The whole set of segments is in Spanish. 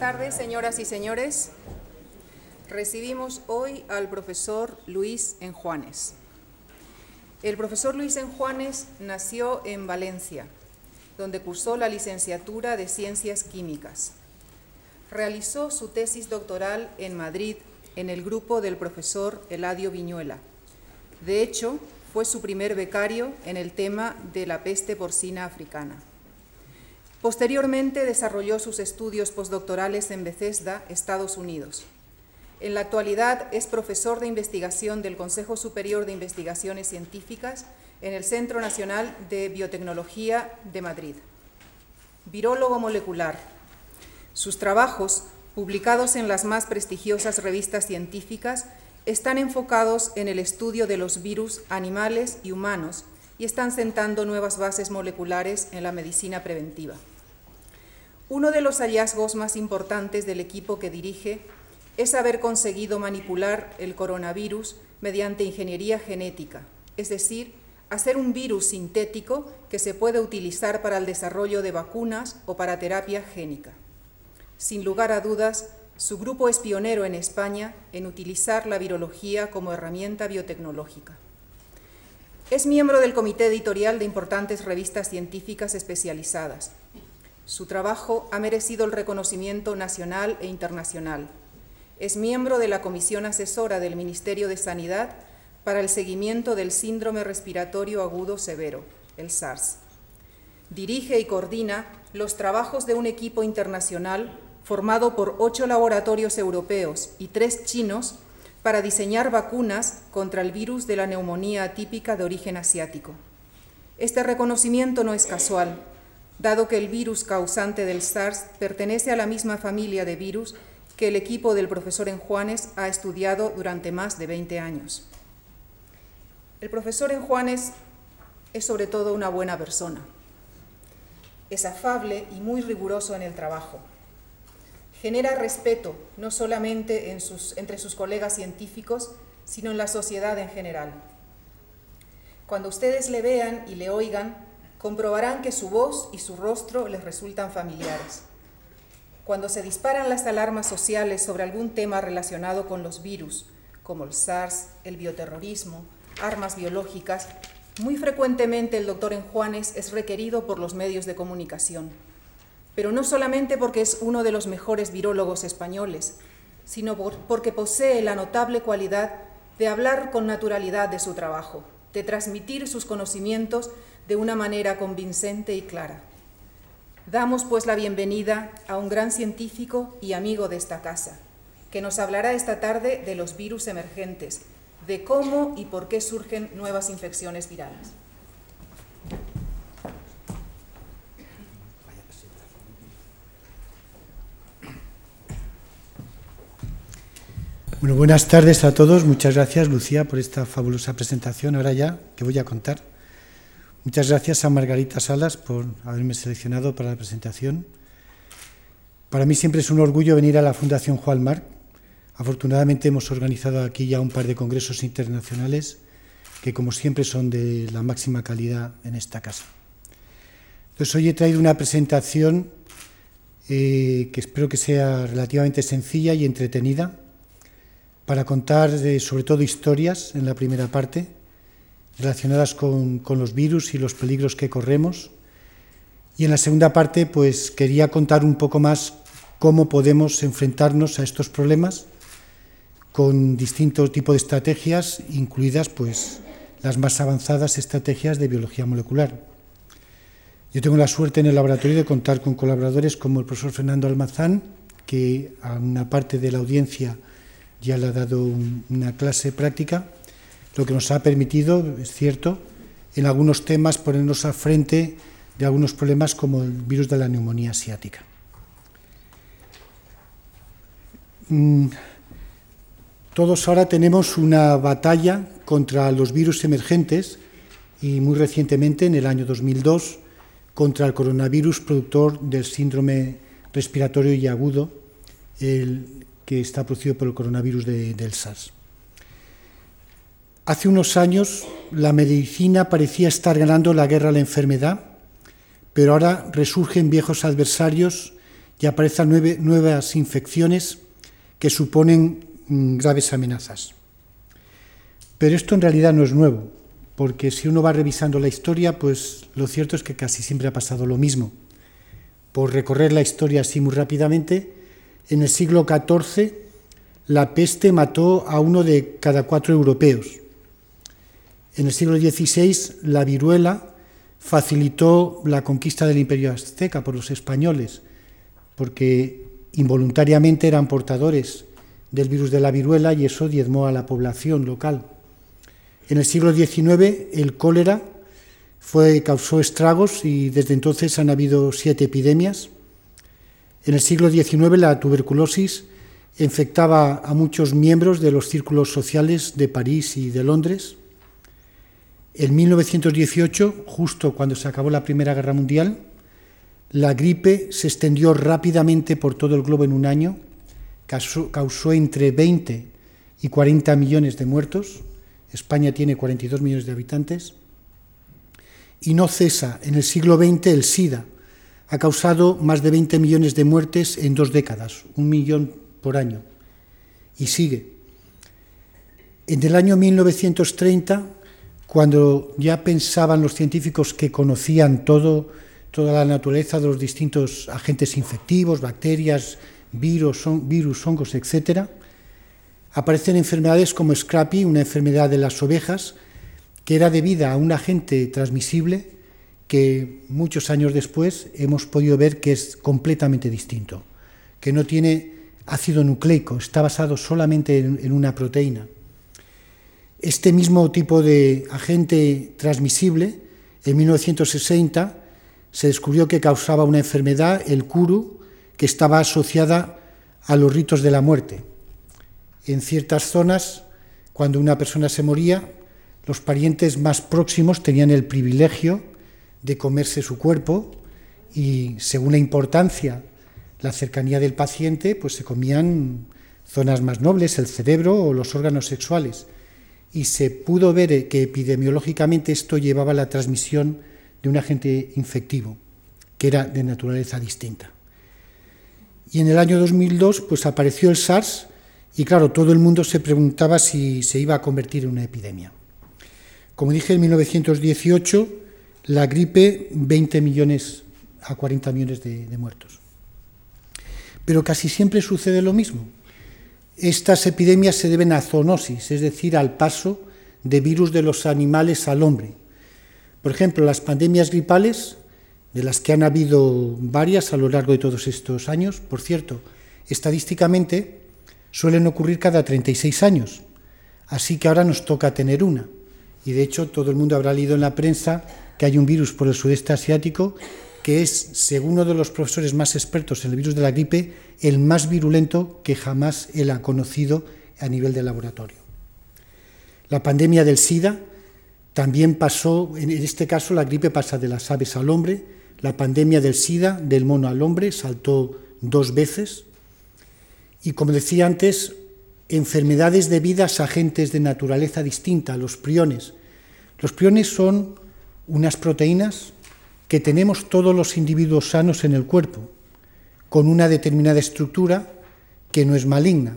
tardes, señoras y señores. Recibimos hoy al profesor Luis Enjuanes. El profesor Luis Enjuanes nació en Valencia, donde cursó la licenciatura de Ciencias Químicas. Realizó su tesis doctoral en Madrid en el grupo del profesor Eladio Viñuela. De hecho, fue su primer becario en el tema de la peste porcina africana. Posteriormente desarrolló sus estudios postdoctorales en Bethesda, Estados Unidos. En la actualidad es profesor de investigación del Consejo Superior de Investigaciones Científicas en el Centro Nacional de Biotecnología de Madrid. Virólogo molecular. Sus trabajos, publicados en las más prestigiosas revistas científicas, están enfocados en el estudio de los virus animales y humanos y están sentando nuevas bases moleculares en la medicina preventiva. Uno de los hallazgos más importantes del equipo que dirige es haber conseguido manipular el coronavirus mediante ingeniería genética, es decir, hacer un virus sintético que se puede utilizar para el desarrollo de vacunas o para terapia génica. Sin lugar a dudas, su grupo es pionero en España en utilizar la virología como herramienta biotecnológica. Es miembro del comité editorial de importantes revistas científicas especializadas su trabajo ha merecido el reconocimiento nacional e internacional. Es miembro de la Comisión Asesora del Ministerio de Sanidad para el seguimiento del síndrome respiratorio agudo severo, el SARS. Dirige y coordina los trabajos de un equipo internacional formado por ocho laboratorios europeos y tres chinos para diseñar vacunas contra el virus de la neumonía atípica de origen asiático. Este reconocimiento no es casual, dado que el virus causante del SARS pertenece a la misma familia de virus que el equipo del profesor Enjuanes ha estudiado durante más de 20 años. El profesor Enjuanes es sobre todo una buena persona. Es afable y muy riguroso en el trabajo. Genera respeto no solamente entre sus colegas científicos, sino en la sociedad en general. Cuando ustedes le vean y le oigan, comprobarán que su voz y su rostro les resultan familiares. Cuando se disparan las alarmas sociales sobre algún tema relacionado con los virus, como el SARS, el bioterrorismo, armas biológicas, muy frecuentemente el doctor Enjuanes es requerido por los medios de comunicación, pero no solamente porque es uno de los mejores virólogos españoles, sino porque posee la notable cualidad de hablar con naturalidad de su trabajo, de transmitir sus conocimientos de una manera convincente y clara. Damos pues la bienvenida a un gran científico y amigo de esta casa, que nos hablará esta tarde de los virus emergentes, de cómo y por qué surgen nuevas infecciones virales. Bueno, buenas tardes a todos. Muchas gracias, Lucía, por esta fabulosa presentación. Ahora ya, que voy a contar? Muchas gracias a Margarita Salas por haberme seleccionado para la presentación. Para mí siempre es un orgullo venir a la Fundación Juan Marc. Afortunadamente hemos organizado aquí ya un par de congresos internacionales que como siempre son de la máxima calidad en esta casa. Entonces hoy he traído una presentación eh, que espero que sea relativamente sencilla y entretenida para contar sobre todo historias en la primera parte relacionadas con, los virus y los peligros que corremos. Y en la segunda parte, pues quería contar un poco más cómo podemos enfrentarnos a estos problemas con distintos tipos de estrategias, incluidas pues las más avanzadas estrategias de biología molecular. Yo tengo la suerte en el laboratorio de contar con colaboradores como el profesor Fernando Almazán, que a una parte de la audiencia ya le ha dado una clase práctica, lo que nos ha permitido, es cierto, en algunos temas ponernos al frente de algunos problemas como el virus de la neumonía asiática. Mm, todos ahora tenemos una batalla contra los virus emergentes y muy recientemente, en el año 2002, contra el coronavirus productor del síndrome respiratorio y agudo, el que está producido por el coronavirus del SARS. Hace unos años la medicina parecía estar ganando la guerra a la enfermedad, pero ahora resurgen viejos adversarios y aparezcan nuevas infecciones que suponen mm, graves amenazas. Pero esto en realidad no es nuevo, porque si uno va revisando la historia, pues lo cierto es que casi siempre ha pasado lo mismo. Por recorrer la historia así muy rápidamente, en el siglo XIV la peste mató a uno de cada cuatro europeos. En el siglo XVI la viruela facilitó la conquista del imperio azteca por los españoles, porque involuntariamente eran portadores del virus de la viruela y eso diezmó a la población local. En el siglo XIX el cólera causó estragos y desde entonces han habido siete epidemias. En el siglo XIX la tuberculosis infectaba a muchos miembros de los círculos sociales de París y de Londres. En 1918, justo cuando se acabó la Primera Guerra Mundial, la gripe se extendió rápidamente por todo el globo en un año, causó, entre 20 y 40 millones de muertos. España tiene 42 millones de habitantes. Y no cesa. En el siglo XX el SIDA ha causado más de 20 millones de muertes en dos décadas, un millón por año. Y sigue. En el año 1930, cuando ya pensaban los científicos que conocían todo, toda la naturaleza de los distintos agentes infectivos, bacterias, virus, virus hongos, etc., aparecen enfermedades como Scrappy, una enfermedad de las ovejas, que era debida a un agente transmisible que muchos años después hemos podido ver que es completamente distinto, que no tiene ácido nucleico, está basado solamente en, una proteína. Este mismo tipo de agente transmisible, en 1960, se descubrió que causaba una enfermedad, el kuru, que estaba asociada a los ritos de la muerte. En ciertas zonas, cuando una persona se moría, los parientes más próximos tenían el privilegio de comerse su cuerpo y, según la importancia, la cercanía del paciente, pues se comían zonas más nobles, el cerebro o los órganos sexuales. Y se pudo ver que epidemiológicamente esto llevaba a la transmisión de un agente infectivo, que era de naturaleza distinta. Y en el año 2002 pues apareció el SARS y claro, todo el mundo se preguntaba si se iba a convertir en una epidemia. Como dije, en 1918 la gripe 20 millones a 40 millones de, de muertos. Pero casi siempre sucede lo mismo. Estas epidemias se deben a zoonosis, es decir, al paso de virus de los animales al hombre. Por ejemplo, las pandemias gripales, de las que han habido varias a lo largo de todos estos años, por cierto, estadísticamente suelen ocurrir cada 36 años, así que ahora nos toca tener una. Y de hecho todo el mundo habrá leído en la prensa que hay un virus por el sudeste asiático que es, según uno de los profesores más expertos en el virus de la gripe, el más virulento que jamás él ha conocido a nivel de laboratorio. La pandemia del SIDA también pasó, en este caso la gripe pasa de las aves al hombre, la pandemia del SIDA del mono al hombre saltó dos veces y como decía antes, enfermedades debidas a agentes de naturaleza distinta, los priones. Los priones son unas proteínas que tenemos todos los individuos sanos en el cuerpo, con una determinada estructura que no es maligna.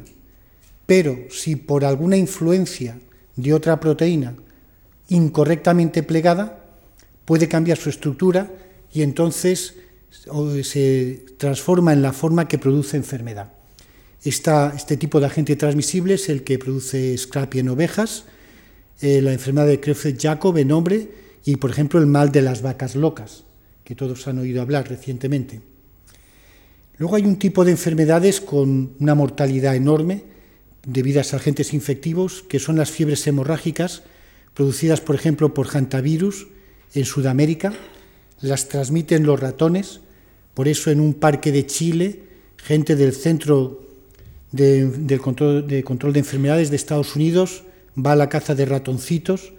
Pero si por alguna influencia de otra proteína incorrectamente plegada, puede cambiar su estructura y entonces se transforma en la forma que produce enfermedad. este tipo de agente transmisible es el que produce Scrappy en ovejas, eh, la enfermedad de Creutzfeldt-Jakob en hombre y, por ejemplo, el mal de las vacas locas, que todos han oído hablar recientemente. Luego hay un tipo de enfermedades con una mortalidad enorme debidas a agentes infectivos, que son las fiebres hemorrágicas, producidas, por ejemplo, por hantavirus en Sudamérica, las transmiten los ratones, por eso en un parque de Chile, gente del Centro de, control, de Control de Enfermedades de Estados Unidos va a la caza de ratoncitos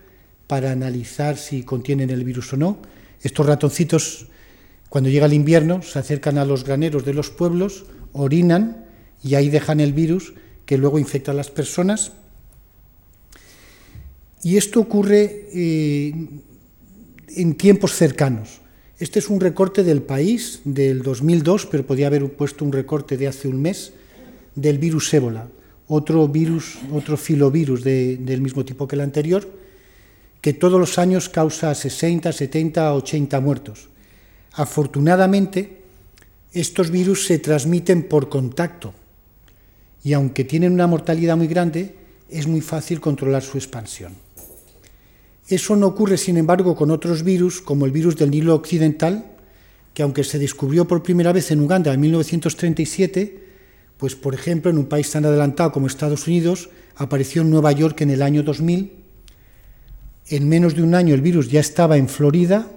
para analizar si contienen el virus o no. Estos ratoncitos, cuando llega el invierno, se acercan a los graneros de los pueblos, orinan y ahí dejan el virus que luego infecta a las personas y esto ocurre eh, en tiempos cercanos. Este es un recorte del país del 2002, pero podía haber puesto un recorte de hace un mes del virus ébola, otro virus, otro filovirus del mismo tipo que el anterior, que todos los años causa 60, 70, 80 muertos. Afortunadamente, estos virus se transmiten por contacto y aunque tienen una mortalidad muy grande, es muy fácil controlar su expansión. Eso no ocurre, sin embargo, con otros virus, como el virus del Nilo Occidental, que aunque se descubrió por primera vez en Uganda en 1937, pues por ejemplo en un país tan adelantado como Estados Unidos, apareció en Nueva York en el año 2000. En menos de un año el virus ya estaba en Florida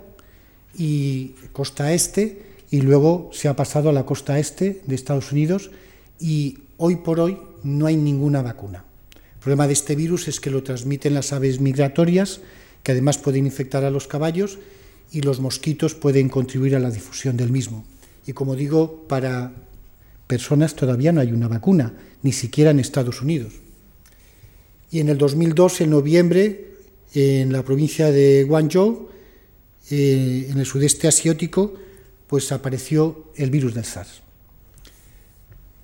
y costa este, y luego se ha pasado a la costa este de Estados Unidos, y hoy por hoy no hay ninguna vacuna. El problema de este virus es que lo transmiten las aves migratorias, que además pueden infectar a los caballos, y los mosquitos pueden contribuir a la difusión del mismo. Y como digo, para personas todavía no hay una vacuna, ni siquiera en Estados Unidos. Y en el 2002, en noviembre, en la provincia de Guangzhou, eh, en el sudeste asiático, pues apareció el virus del SARS.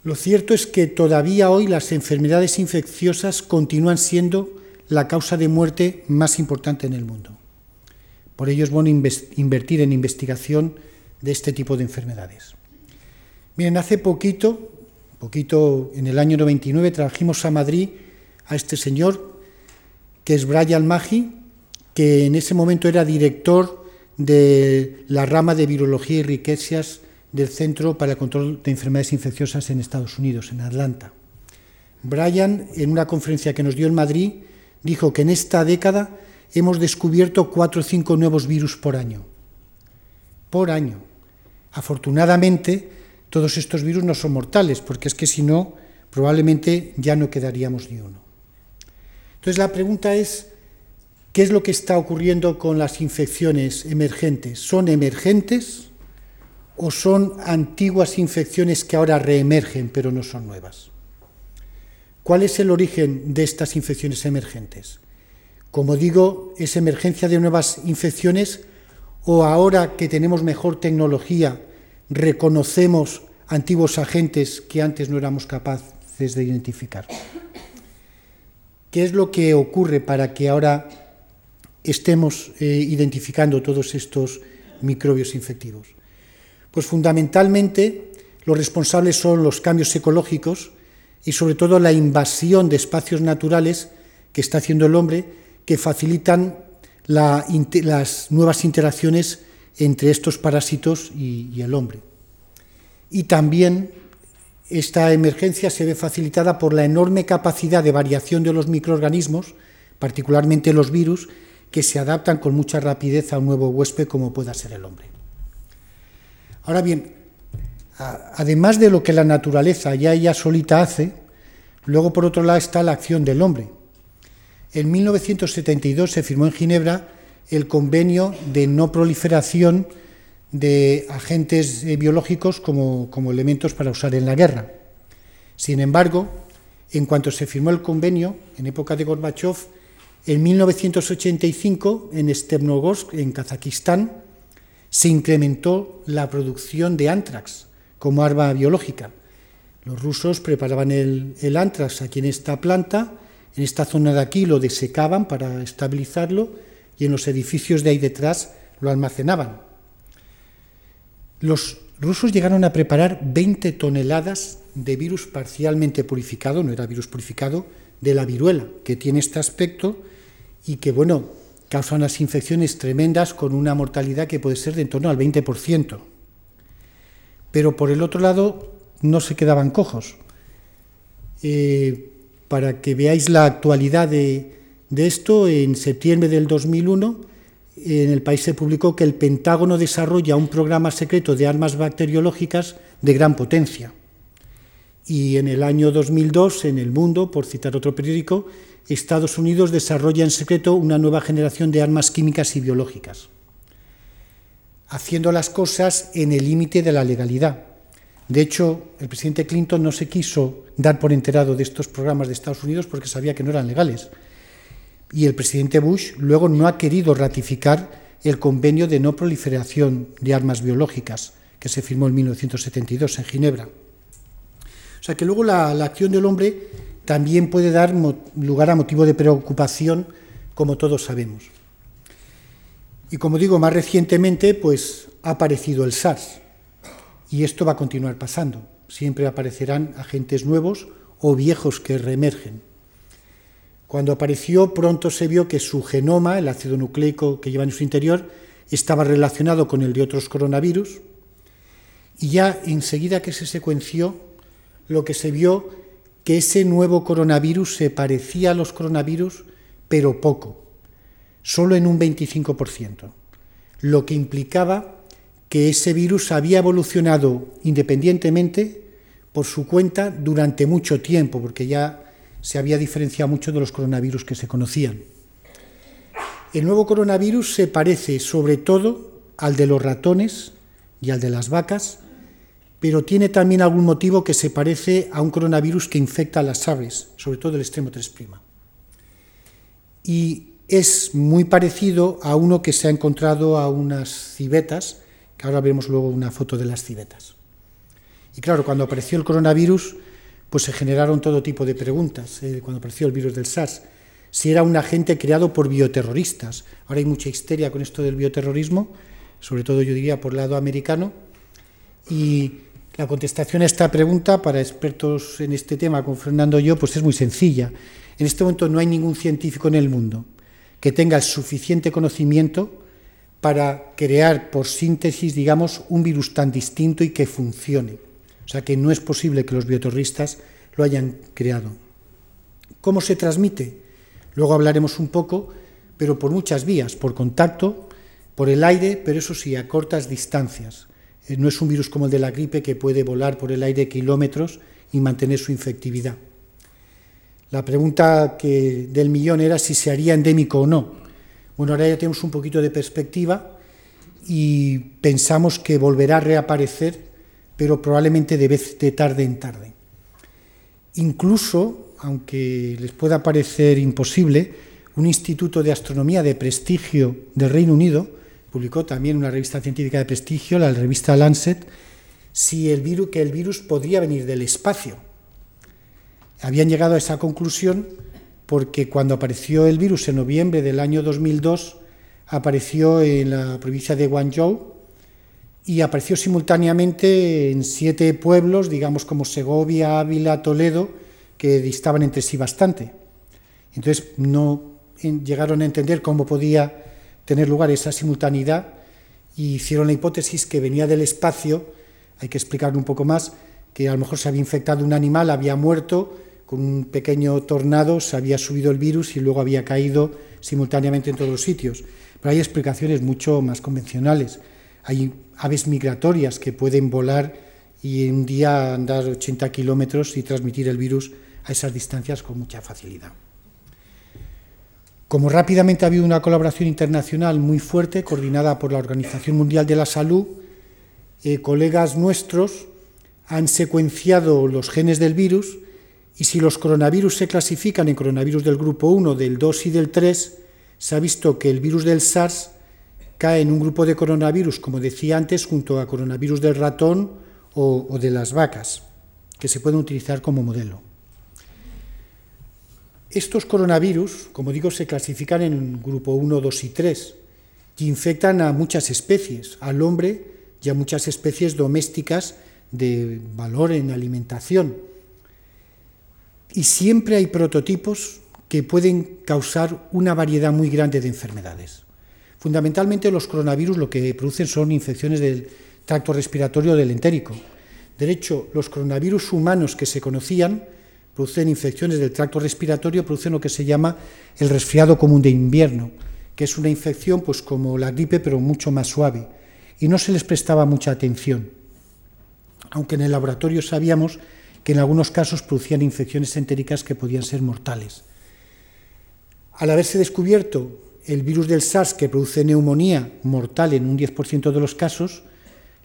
Lo cierto es que todavía hoy las enfermedades infecciosas continúan siendo la causa de muerte más importante en el mundo. Por ello es bueno invertir en investigación de este tipo de enfermedades. Miren, hace poquito, poquito en el año 99, trajimos a Madrid a este señor, que es Brian Maggi, que en ese momento era director de la rama de virología y riquezas del Centro para el Control de Enfermedades Infecciosas en Estados Unidos, en Atlanta. Brian, en una conferencia que nos dio en Madrid, dijo que en esta década hemos descubierto cuatro o cinco nuevos virus por año. Por año. Afortunadamente, todos estos virus no son mortales, porque es que si no, probablemente ya no quedaríamos ni uno. Entonces la pregunta es, ¿qué es lo que está ocurriendo con las infecciones emergentes? ¿Son emergentes o son antiguas infecciones que ahora reemergen pero no son nuevas? ¿Cuál es el origen de estas infecciones emergentes? Como digo, ¿es emergencia de nuevas infecciones o ahora que tenemos mejor tecnología reconocemos antiguos agentes que antes no éramos capaces de identificar? ¿Qué es lo que ocurre para que ahora estemos eh, identificando todos estos microbios infectivos? Pues fundamentalmente los responsables son los cambios ecológicos y sobre todo la invasión de espacios naturales que está haciendo el hombre que facilitan las nuevas interacciones entre estos parásitos y el hombre. Y también esta emergencia se ve facilitada por la enorme capacidad de variación de los microorganismos, particularmente los virus, que se adaptan con mucha rapidez a un nuevo huésped como pueda ser el hombre. Ahora bien, además de lo que la naturaleza ya ella solita hace, luego por otro lado está la acción del hombre. En 1972 se firmó en Ginebra el convenio de no proliferación de agentes eh, biológicos como, como, elementos para usar en la guerra. Sin embargo, en cuanto se firmó el convenio, en época de Gorbachev, en 1985, en Stepnogorsk, en Kazajistán, se incrementó la producción de antrax como arma biológica. Los rusos preparaban el, el antrax aquí en esta planta en esta zona de aquí lo desecaban para estabilizarlo y en los edificios de ahí detrás lo almacenaban. Los rusos llegaron a preparar 20 toneladas de virus parcialmente purificado, no era virus purificado, de la viruela, que tiene este aspecto y que, bueno, causa unas infecciones tremendas con una mortalidad que puede ser de en torno al 20%. Pero por el otro lado, no se quedaban cojos. Eh, para que veáis la actualidad de, esto, en septiembre del 2001 en el país se publicó que el Pentágono desarrolla un programa secreto de armas bacteriológicas de gran potencia. Y en el año 2002, en El Mundo, por citar otro periódico, Estados Unidos desarrolla en secreto una nueva generación de armas químicas y biológicas, haciendo las cosas en el límite de la legalidad. De hecho, el presidente Clinton no se quiso dar por enterado de estos programas de Estados Unidos porque sabía que no eran legales. Y el presidente Bush luego no ha querido ratificar el convenio de no proliferación de armas biológicas que se firmó en 1972 en Ginebra. O sea que luego la, acción del hombre también puede dar lugar a motivo de preocupación, como todos sabemos. Y como digo, más recientemente, pues ha aparecido el SARS. Y esto va a continuar pasando. Siempre aparecerán agentes nuevos o viejos que reemergen. Cuando apareció, pronto se vio que su genoma, el ácido nucleico que lleva en su interior, estaba relacionado con el de otros coronavirus. Y ya enseguida que se secuenció, lo que se vio que ese nuevo coronavirus se parecía a los coronavirus, pero poco, solo en un 25%, lo que implicaba que ese virus había evolucionado independientemente por su cuenta durante mucho tiempo, porque ya se había diferenciado mucho de los coronavirus que se conocían. El nuevo coronavirus se parece sobre todo al de los ratones y al de las vacas, pero tiene también algún motivo que se parece a un coronavirus que infecta a las aves, sobre todo el extremo 3'. Y es muy parecido a uno que se ha encontrado a unas civetas, que ahora vemos luego una foto de las civetas. Y claro, cuando apareció el coronavirus, pues se generaron todo tipo de preguntas, eh, cuando apareció el virus del SARS, si era un agente creado por bioterroristas. Ahora hay mucha histeria con esto del bioterrorismo, sobre todo yo diría por el lado americano, y la contestación a esta pregunta para expertos en este tema, con Fernando y yo, pues es muy sencilla. En este momento no hay ningún científico en el mundo que tenga el suficiente conocimiento para crear por síntesis, digamos, un virus tan distinto y que funcione. O sea que no es posible que los bioterroristas lo hayan creado. ¿Cómo se transmite? Luego hablaremos un poco, pero por muchas vías, por contacto, por el aire, pero eso sí, a cortas distancias. Eh, no es un virus como el de la gripe que puede volar por el aire kilómetros y mantener su infectividad. La pregunta del millón era si se haría endémico o no. Bueno, ahora ya tenemos un poquito de perspectiva y pensamos que volverá a reaparecer, pero probablemente de, vez, de tarde en tarde. Incluso, aunque les pueda parecer imposible, un instituto de astronomía de prestigio del Reino Unido publicó también una revista científica de prestigio, la revista Lancet, si el virus, que el virus podría venir del espacio. Habían llegado a esa conclusión porque cuando apareció el virus en noviembre del año 2002, apareció en la provincia de Guangzhou y apareció simultáneamente en siete pueblos, digamos como Segovia, Ávila, Toledo, que distaban entre sí bastante. Entonces no llegaron a entender cómo podía tener lugar esa simultaneidad y hicieron la hipótesis que venía del espacio, hay que explicarlo un poco más, que a lo mejor se había infectado un animal, había muerto, con un pequeño tornado se había subido el virus y luego había caído simultáneamente en todos los sitios. Pero hay explicaciones mucho más convencionales. Hay aves migratorias que pueden volar y un día andar 80 kilómetros y transmitir el virus a esas distancias con mucha facilidad. Como rápidamente ha habido una colaboración internacional muy fuerte, coordinada por la Organización Mundial de la Salud, eh, colegas nuestros han secuenciado los genes del virus y si los coronavirus se clasifican en coronavirus del grupo 1, del 2 y del 3, se ha visto que el virus del SARS cae en un grupo de coronavirus, como decía antes, junto a coronavirus del ratón o, de las vacas, que se pueden utilizar como modelo. Estos coronavirus, como digo, se clasifican en grupo 1, 2 y 3 y infectan a muchas especies, al hombre y a muchas especies domésticas de valor en alimentación. Y siempre hay prototipos que pueden causar una variedad muy grande de enfermedades. Fundamentalmente los coronavirus lo que producen son infecciones del tracto respiratorio del entérico. De hecho, los coronavirus humanos que se conocían producen infecciones del tracto respiratorio, producen lo que se llama el resfriado común de invierno, que es una infección pues como la gripe pero mucho más suave y no se les prestaba mucha atención. Aunque en el laboratorio sabíamos que en algunos casos producían infecciones entéricas que podían ser mortales. Al haberse descubierto el virus del SARS que produce neumonía mortal en un 10% de los casos,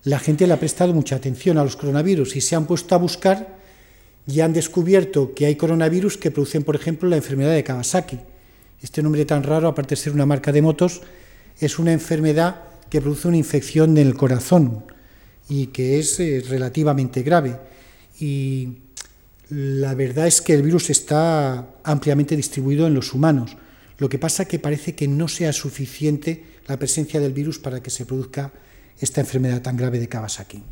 la gente le ha prestado mucha atención a los coronavirus y se han puesto a buscar ya han descubierto que hay coronavirus que producen, por ejemplo, la enfermedad de Kawasaki. Este nombre tan raro, aparte de ser una marca de motos, es una enfermedad que produce una infección del corazón y que es eh, relativamente grave. Y la verdad es que el virus está ampliamente distribuido en los humanos. Lo que pasa es que parece que no sea suficiente la presencia del virus para que se produzca esta enfermedad tan grave de Kawasaki.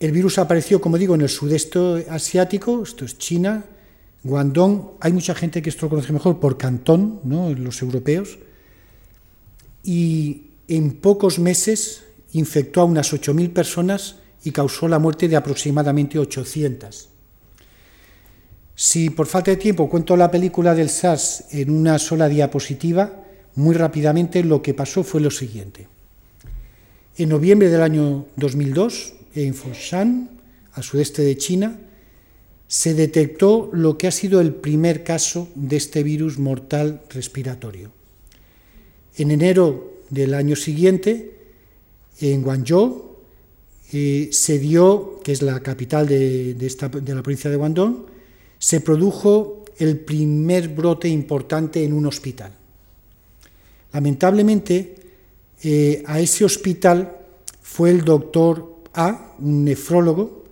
El virus apareció, como digo, en el sudeste asiático, esto es China, Guangdong. Hay mucha gente que esto lo conoce mejor por Cantón, ¿no? los europeos. Y en pocos meses infectó a unas 8.000 personas y causó la muerte de aproximadamente 800. Si por falta de tiempo cuento la película del SARS en una sola diapositiva, muy rápidamente lo que pasó fue lo siguiente. En noviembre del año 2002, en Foshan, al sudeste de China, se detectó lo que ha sido el primer caso de este virus mortal respiratorio. En enero del año siguiente, en Guangzhou, eh, se dio, que es la capital de, de la provincia de Guangdong, se produjo el primer brote importante en un hospital. Lamentablemente, eh, a ese hospital fue el doctor A, un nefrólogo,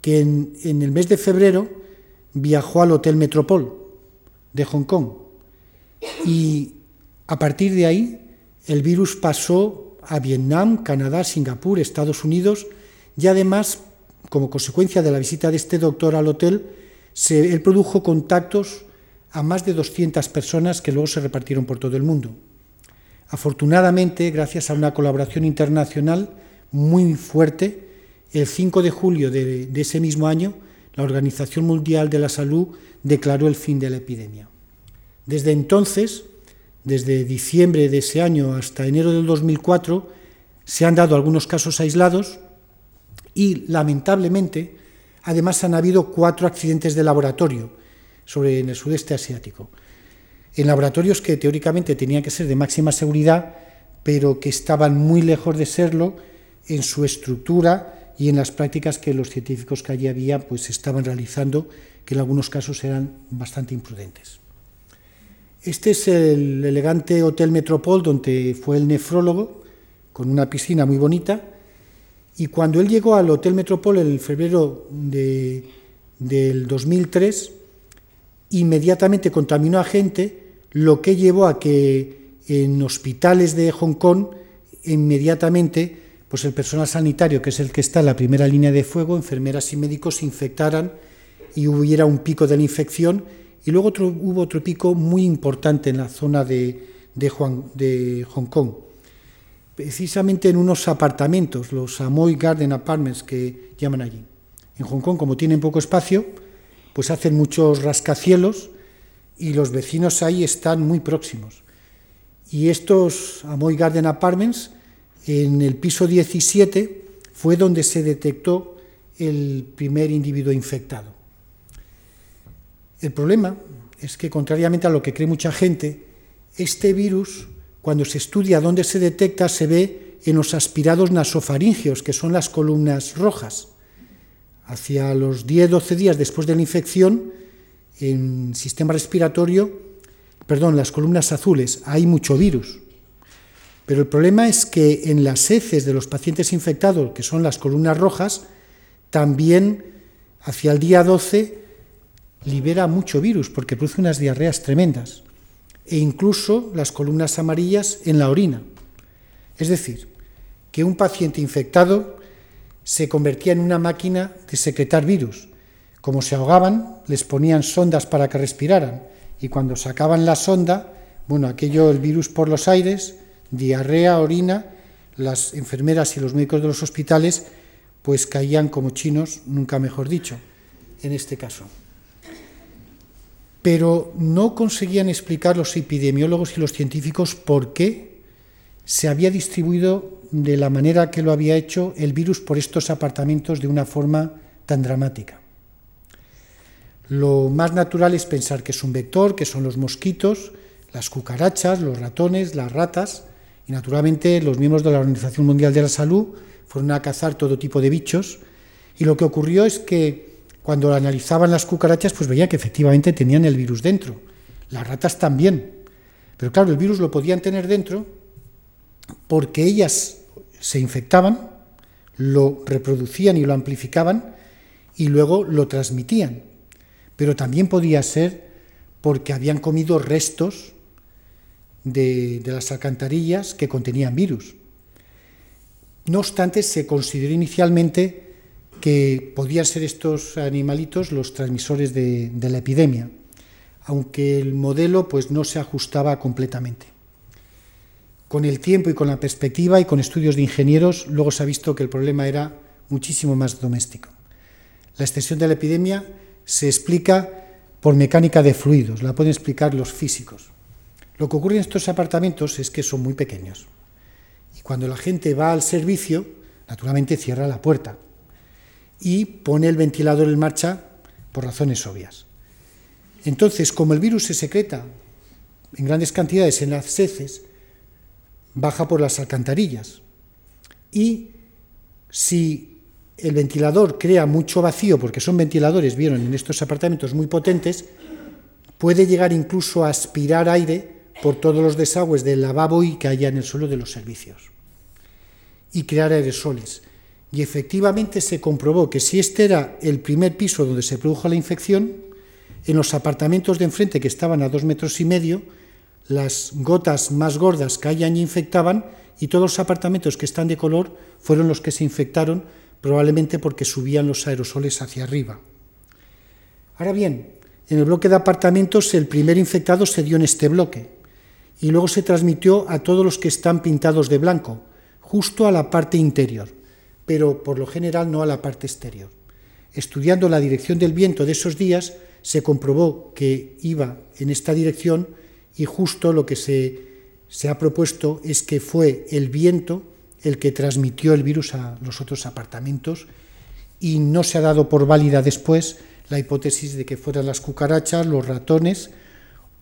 que en, en, el mes de febrero viajó al Hotel Metropol de Hong Kong. Y a partir de ahí, el virus pasó a Vietnam, Canadá, Singapur, Estados Unidos, y además, como consecuencia de la visita de este doctor al hotel, se, él produjo contactos a más de 200 personas que luego se repartieron por todo el mundo. Afortunadamente, gracias a una colaboración internacional muy fuerte, el 5 de julio de, de ese mismo año, la Organización Mundial de la Salud declaró el fin de la epidemia. Desde entonces, desde diciembre de ese año hasta enero del 2004, se han dado algunos casos aislados y, lamentablemente, además han habido cuatro accidentes de laboratorio sobre, en el sudeste asiático en laboratorios que teóricamente tenían que ser de máxima seguridad, pero que estaban muy lejos de serlo en su estructura y en las prácticas que los científicos que allí había pues estaban realizando, que en algunos casos eran bastante imprudentes. Este es el elegante Hotel Metropol donde fue el nefrólogo, con una piscina muy bonita, y cuando él llegó al Hotel Metropol en febrero de, del 2003, inmediatamente contaminó a gente lo que llevó a que en hospitales de Hong Kong inmediatamente pues el personal sanitario, que es el que está en la primera línea de fuego, enfermeras y médicos se infectaran y hubiera un pico de la infección. Y luego hubo otro pico muy importante en la zona de, de, de Hong Kong, precisamente en unos apartamentos, los Amoy Garden Apartments que llaman allí. En Hong Kong, como tienen poco espacio, pues hacen muchos rascacielos y los vecinos ahí están muy próximos. Y estos Amoy Garden Apartments, en el piso 17, fue donde se detectó el primer individuo infectado. El problema es que, contrariamente a lo que cree mucha gente, este virus, cuando se estudia dónde se detecta, se ve en los aspirados nasofaringeos, que son las columnas rojas. Hacia los 10-12 días después de la infección, en sistema respiratorio, perdón, las columnas azules, hay mucho virus. Pero el problema es que en las heces de los pacientes infectados, que son las columnas rojas, también hacia el día 12 libera mucho virus porque produce unas diarreas tremendas e incluso las columnas amarillas en la orina. Es decir, que un paciente infectado se convertía en una máquina de secretar virus como se ahogaban, les ponían sondas para que respiraran y cuando sacaban la sonda, bueno, aquello, el virus por los aires, diarrea, orina, las enfermeras y los médicos de los hospitales pues caían como chinos, nunca mejor dicho, en este caso. Pero no conseguían explicar los epidemiólogos y los científicos por qué se había distribuido de la manera que lo había hecho el virus por estos apartamentos de una forma tan dramática. Lo más natural es pensar que es un vector, que son los mosquitos, las cucarachas, los ratones, las ratas, y naturalmente los miembros de la Organización Mundial de la Salud fueron a cazar todo tipo de bichos, y lo que ocurrió es que cuando analizaban las cucarachas, pues veía que efectivamente tenían el virus dentro, las ratas también. Pero claro, el virus lo podían tener dentro porque ellas se infectaban, lo reproducían y lo amplificaban y luego lo transmitían. Pero también podía ser porque habían comido restos de, las alcantarillas que contenían virus. No obstante, se consideró inicialmente que podían ser estos animalitos los transmisores de, la epidemia, aunque el modelo pues, no se ajustaba completamente. Con el tiempo y con la perspectiva y con estudios de ingenieros, luego se ha visto que el problema era muchísimo más doméstico. La extensión de la epidemia se explica por mecánica de fluidos, la pueden explicar los físicos. Lo que ocurre en estos apartamentos es que son muy pequeños. Y cuando la gente va al servicio, naturalmente cierra la puerta y pone el ventilador en marcha por razones obvias. Entonces, como el virus se secreta en grandes cantidades en las heces, baja por las alcantarillas. Y si el ventilador crea mucho vacío, porque son ventiladores, vieron, en estos apartamentos muy potentes, puede llegar incluso a aspirar aire por todos los desagües del lavabo y que haya en el suelo de los servicios y crear aerosoles. Y efectivamente se comprobó que si este era el primer piso donde se produjo la infección, en los apartamentos de enfrente que estaban a dos metros y medio, las gotas más gordas caían y infectaban y todos los apartamentos que están de color fueron los que se infectaron probablemente porque subían los aerosoles hacia arriba. Ahora bien, en el bloque de apartamentos el primer infectado se dio en este bloque y luego se transmitió a todos los que están pintados de blanco, justo a la parte interior, pero por lo general no a la parte exterior. Estudiando la dirección del viento de esos días, se comprobó que iba en esta dirección y justo lo que se, se ha propuesto es que fue el viento el que transmitió el virus a los otros apartamentos y no se ha dado por válida después la hipótesis de que fueran las cucarachas, los ratones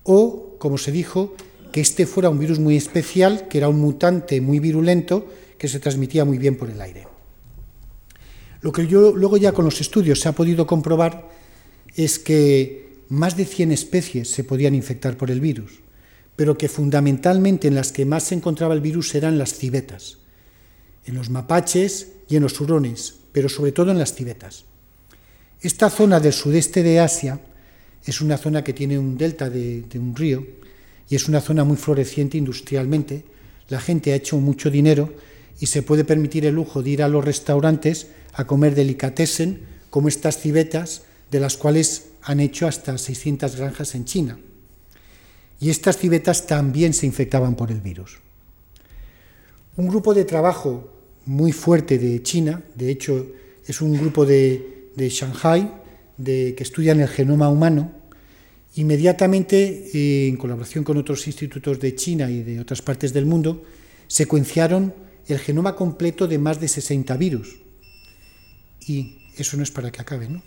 o, como se dijo, que este fuera un virus muy especial, que era un mutante muy virulento que se transmitía muy bien por el aire. Lo que yo luego ya con los estudios se ha podido comprobar es que más de 100 especies se podían infectar por el virus pero que fundamentalmente en las que más se encontraba el virus eran las civetas, en los mapaches y en los hurones, pero sobre todo en las civetas. Esta zona del sudeste de Asia es una zona que tiene un delta de, de un río y es una zona muy floreciente industrialmente. La gente ha hecho mucho dinero y se puede permitir el lujo de ir a los restaurantes a comer delicatessen como estas civetas, de las cuales han hecho hasta 600 granjas en China y estas civetas también se infectaban por el virus. Un grupo de trabajo muy fuerte de China, de hecho es un grupo de, Shanghai de, que estudian el genoma humano, inmediatamente, eh, en colaboración con otros institutos de China y de otras partes del mundo, secuenciaron el genoma completo de más de 60 virus. Y eso no es para que acabe, ¿no?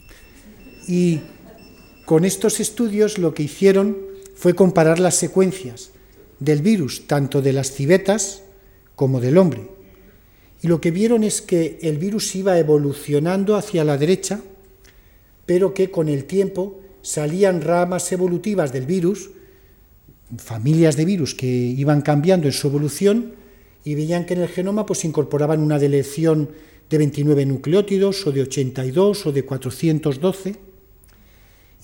Y con estos estudios lo que hicieron fue comparar las secuencias del virus, tanto de las civetas como del hombre. Y lo que vieron es que el virus iba evolucionando hacia la derecha, pero que con el tiempo salían ramas evolutivas del virus, familias de virus que iban cambiando en su evolución y veían que en el genoma pues incorporaban una deleción de 29 nucleótidos o de 82 o de 412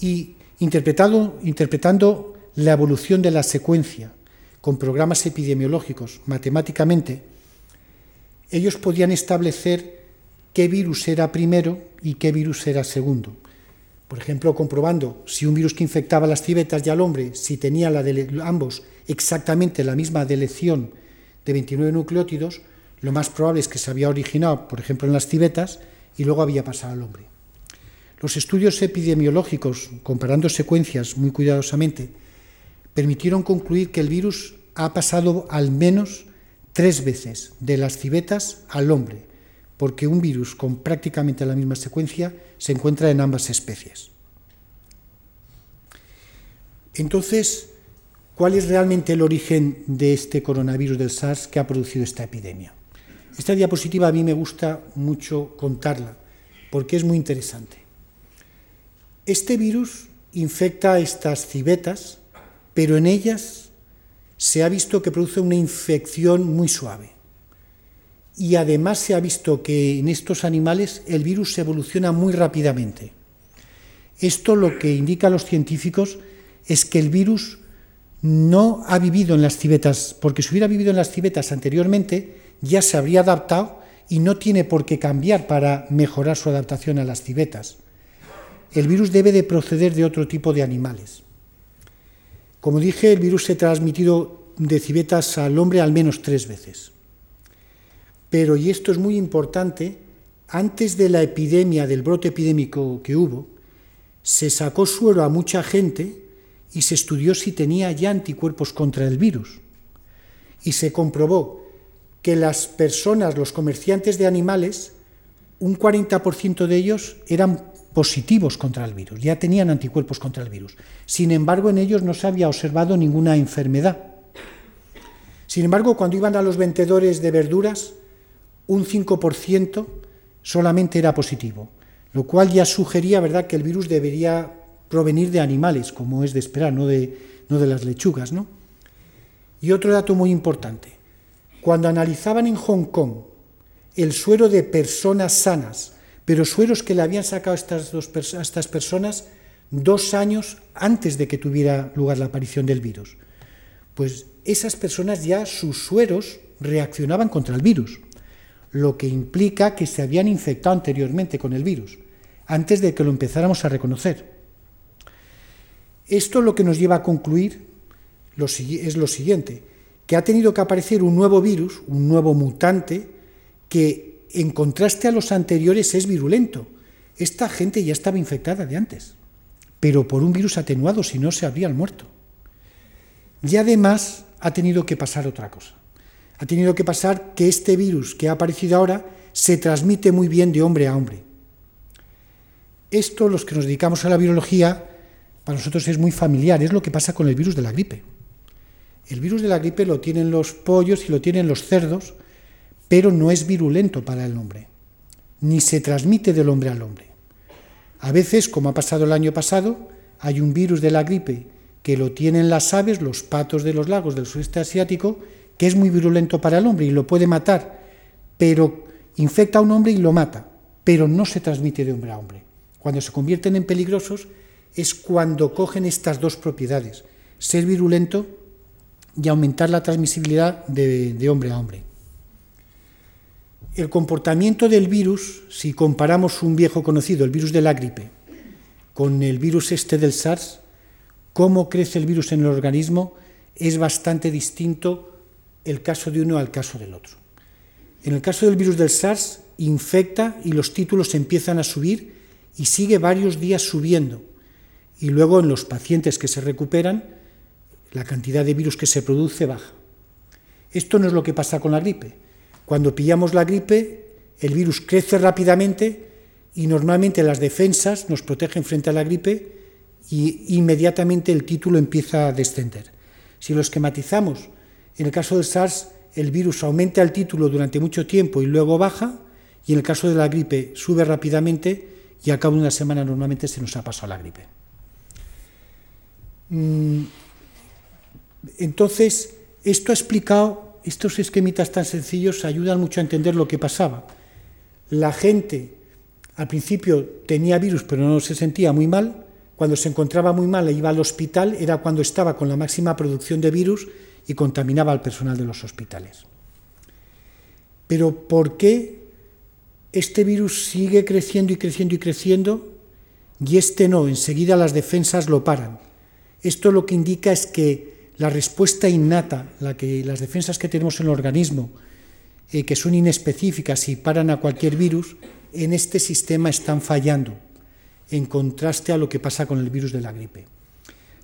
y interpretando la evolución de la secuencia con programas epidemiológicos matemáticamente, ellos podían establecer qué virus era primero y qué virus era segundo. Por ejemplo, comprobando si un virus que infectaba las civetas y al hombre, si tenía la ambos exactamente la misma delección de 29 nucleótidos, lo más probable es que se había originado, por ejemplo, en las civetas y luego había pasado al hombre. Los estudios epidemiológicos, comparando secuencias muy cuidadosamente, permitieron concluir que el virus ha pasado al menos tres veces de las civetas al hombre, porque un virus con prácticamente la misma secuencia se encuentra en ambas especies. Entonces, ¿cuál es realmente el origen de este coronavirus del SARS que ha producido esta epidemia? Esta diapositiva a mí me gusta mucho contarla, porque es muy interesante. Este virus infecta estas civetas pero en ellas se ha visto que produce una infección muy suave. Y además se ha visto que en estos animales el virus se evoluciona muy rápidamente. Esto lo que indica a los científicos es que el virus no ha vivido en las civetas, porque si hubiera vivido en las civetas anteriormente, ya se habría adaptado y no tiene por qué cambiar para mejorar su adaptación a las civetas. El virus debe de proceder de otro tipo de animales. Como dije, el virus se ha transmitido de civetas al hombre al menos tres veces. Pero, y esto es muy importante, antes de la epidemia, del brote epidémico que hubo, se sacó suero a mucha gente y se estudió si tenía ya anticuerpos contra el virus. Y se comprobó que las personas, los comerciantes de animales, un 40% de ellos eran positivos contra el virus, ya tenían anticuerpos contra el virus. Sin embargo, en ellos no se había observado ninguna enfermedad. Sin embargo, cuando iban a los vendedores de verduras, un 5% solamente era positivo, lo cual ya sugería ¿verdad? que el virus debería provenir de animales, como es de esperar, no de, no de las lechugas. ¿no? Y otro dato muy importante, cuando analizaban en Hong Kong el suero de personas sanas, pero sueros que le habían sacado estas, dos, a estas personas dos años antes de que tuviera lugar la aparición del virus, pues esas personas ya sus sueros reaccionaban contra el virus, lo que implica que se habían infectado anteriormente con el virus, antes de que lo empezáramos a reconocer. Esto lo que nos lleva a concluir es lo siguiente, que ha tenido que aparecer un nuevo virus, un nuevo mutante, que en contraste a los anteriores es virulento. Esta gente ya estaba infectada de antes, pero por un virus atenuado, si no se habrían muerto. Y además ha tenido que pasar otra cosa. Ha tenido que pasar que este virus que ha aparecido ahora se transmite muy bien de hombre a hombre. Esto, los que nos dedicamos a la virología, nosotros es muy familiar, es lo que pasa con el virus de la gripe. El virus de la gripe lo tienen los pollos y lo tienen los cerdos, pero no es virulento para el hombre, ni se transmite del hombre al hombre. A veces, como ha pasado el año pasado, hay un virus de la gripe que lo tienen las aves, los patos de los lagos del sudeste asiático, que es muy virulento para el hombre y lo puede matar, pero infecta a un hombre y lo mata, pero no se transmite de hombre a hombre. Cuando se convierten en peligrosos, es cuando cogen estas dos propiedades, ser virulento y aumentar la transmisibilidad de, hombre a hombre. El comportamiento del virus, si comparamos un viejo conocido, el virus de la gripe, con el virus este del SARS, cómo crece el virus en el organismo, es bastante distinto el caso de uno al caso del otro. En el caso del virus del SARS, infecta y los títulos empiezan a subir y sigue varios días subiendo y luego en los pacientes que se recuperan, la cantidad de virus que se produce baja. Esto no es lo que pasa con la gripe. Cuando pillamos la gripe, el virus crece rápidamente y normalmente las defensas nos protegen frente a la gripe y inmediatamente el título empieza a descender. Si lo esquematizamos, en el caso del SARS, el virus aumenta el título durante mucho tiempo y luego baja, y en el caso de la gripe sube rápidamente y a cabo de una semana normalmente se nos ha pasado la gripe. Mm, entonces, esto ha explicado, estos esquemitas tan sencillos ayudan mucho a entender lo que pasaba. La gente al principio tenía virus pero no se sentía muy mal, cuando se encontraba muy mal e iba al hospital era cuando estaba con la máxima producción de virus y contaminaba al personal de los hospitales. Pero ¿por qué este virus sigue creciendo y creciendo y creciendo y este no? Enseguida las defensas lo paran. Esto lo que indica es que la respuesta innata, la que, las defensas que tenemos en el organismo, eh, que son inespecíficas y paran a cualquier virus, en este sistema están fallando, en contraste a lo que pasa con el virus de la gripe.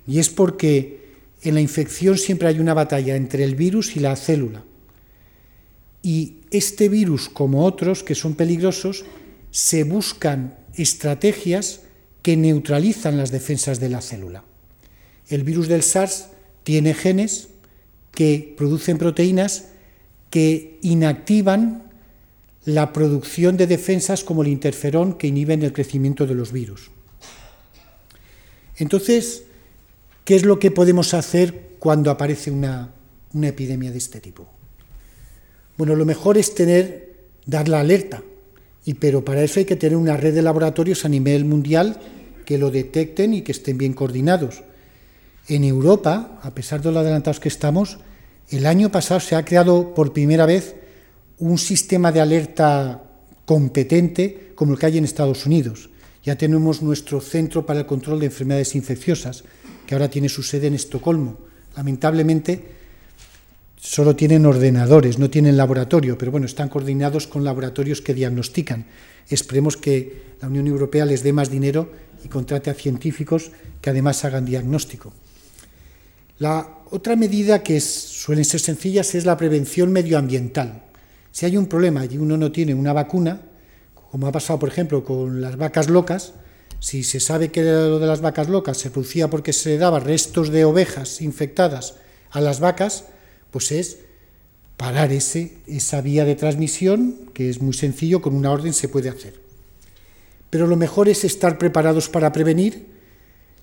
Y es porque en la infección siempre hay una batalla entre el virus y la célula. Y este virus, como otros que son peligrosos, se buscan estrategias que neutralizan las defensas de la célula. El virus del SARS tiene genes que producen proteínas que inactivan la producción de defensas como el interferón que inhiben el crecimiento de los virus. Entonces, ¿qué es lo que podemos hacer cuando aparece una una epidemia de este tipo? Bueno, lo mejor es tener, dar la alerta, y, pero para eso hay que tener una red de laboratorios a nivel mundial que lo detecten y que estén bien coordinados. En Europa, a pesar de lo adelantados que estamos, el año pasado se ha creado por primera vez un sistema de alerta competente como el que hay en Estados Unidos. Ya tenemos nuestro Centro para el Control de Enfermedades Infecciosas, que ahora tiene su sede en Estocolmo. Lamentablemente, solo tienen ordenadores, no tienen laboratorio, pero bueno, están coordinados con laboratorios que diagnostican. Esperemos que la Unión Europea les dé más dinero y contrate a científicos que además hagan diagnóstico. La otra medida que suelen ser sencillas es la prevención medioambiental. Si hay un problema y uno no tiene una vacuna, como ha pasado, por ejemplo, con las vacas locas, si se sabe que lo de las vacas locas se producía porque se daba restos de ovejas infectadas a las vacas, pues es parar ese, esa vía de transmisión, que es muy sencillo, con una orden se puede hacer. Pero lo mejor es estar preparados para prevenir,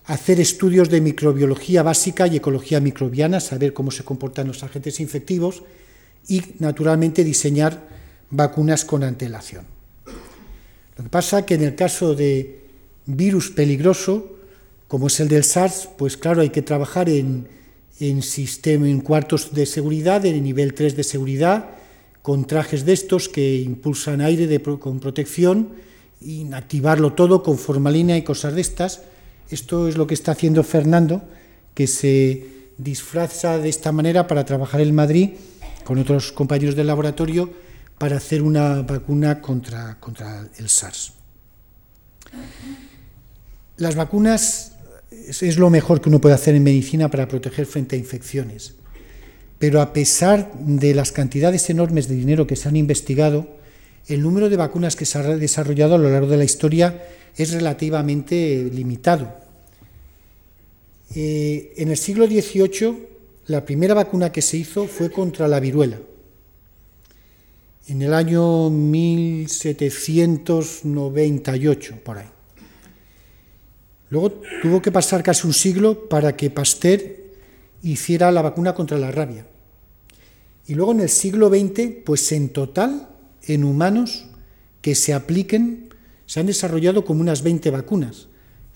hacer estudios de microbiología básica y ecología microbiana, saber cómo se comportan los agentes infectivos y, naturalmente, diseñar vacunas con antelación. Lo que pasa es que en el caso de virus peligroso, como es el del SARS, pues claro, hay que trabajar en, en, sistema, en cuartos de seguridad, en nivel 3 de seguridad, con trajes de estos que impulsan aire con protección, y activarlo todo con formalina y cosas de estas. Esto es lo que está haciendo Fernando, que se disfraza de esta manera para trabajar en Madrid con otros compañeros del laboratorio para hacer una vacuna contra, contra el SARS. Las vacunas es, lo mejor que uno puede hacer en medicina para proteger frente a infecciones, pero a pesar de las cantidades enormes de dinero que se han investigado, el número de vacunas que se ha desarrollado a lo largo de la historia es relativamente limitado. Eh, en el siglo XVIII, la primera vacuna que se hizo fue contra la viruela en el año 1798, por ahí. Luego tuvo que pasar casi un siglo para que Pasteur hiciera la vacuna contra la rabia. Y luego en el siglo XX, pues en total, en humanos que se apliquen, se han desarrollado como unas 20 vacunas.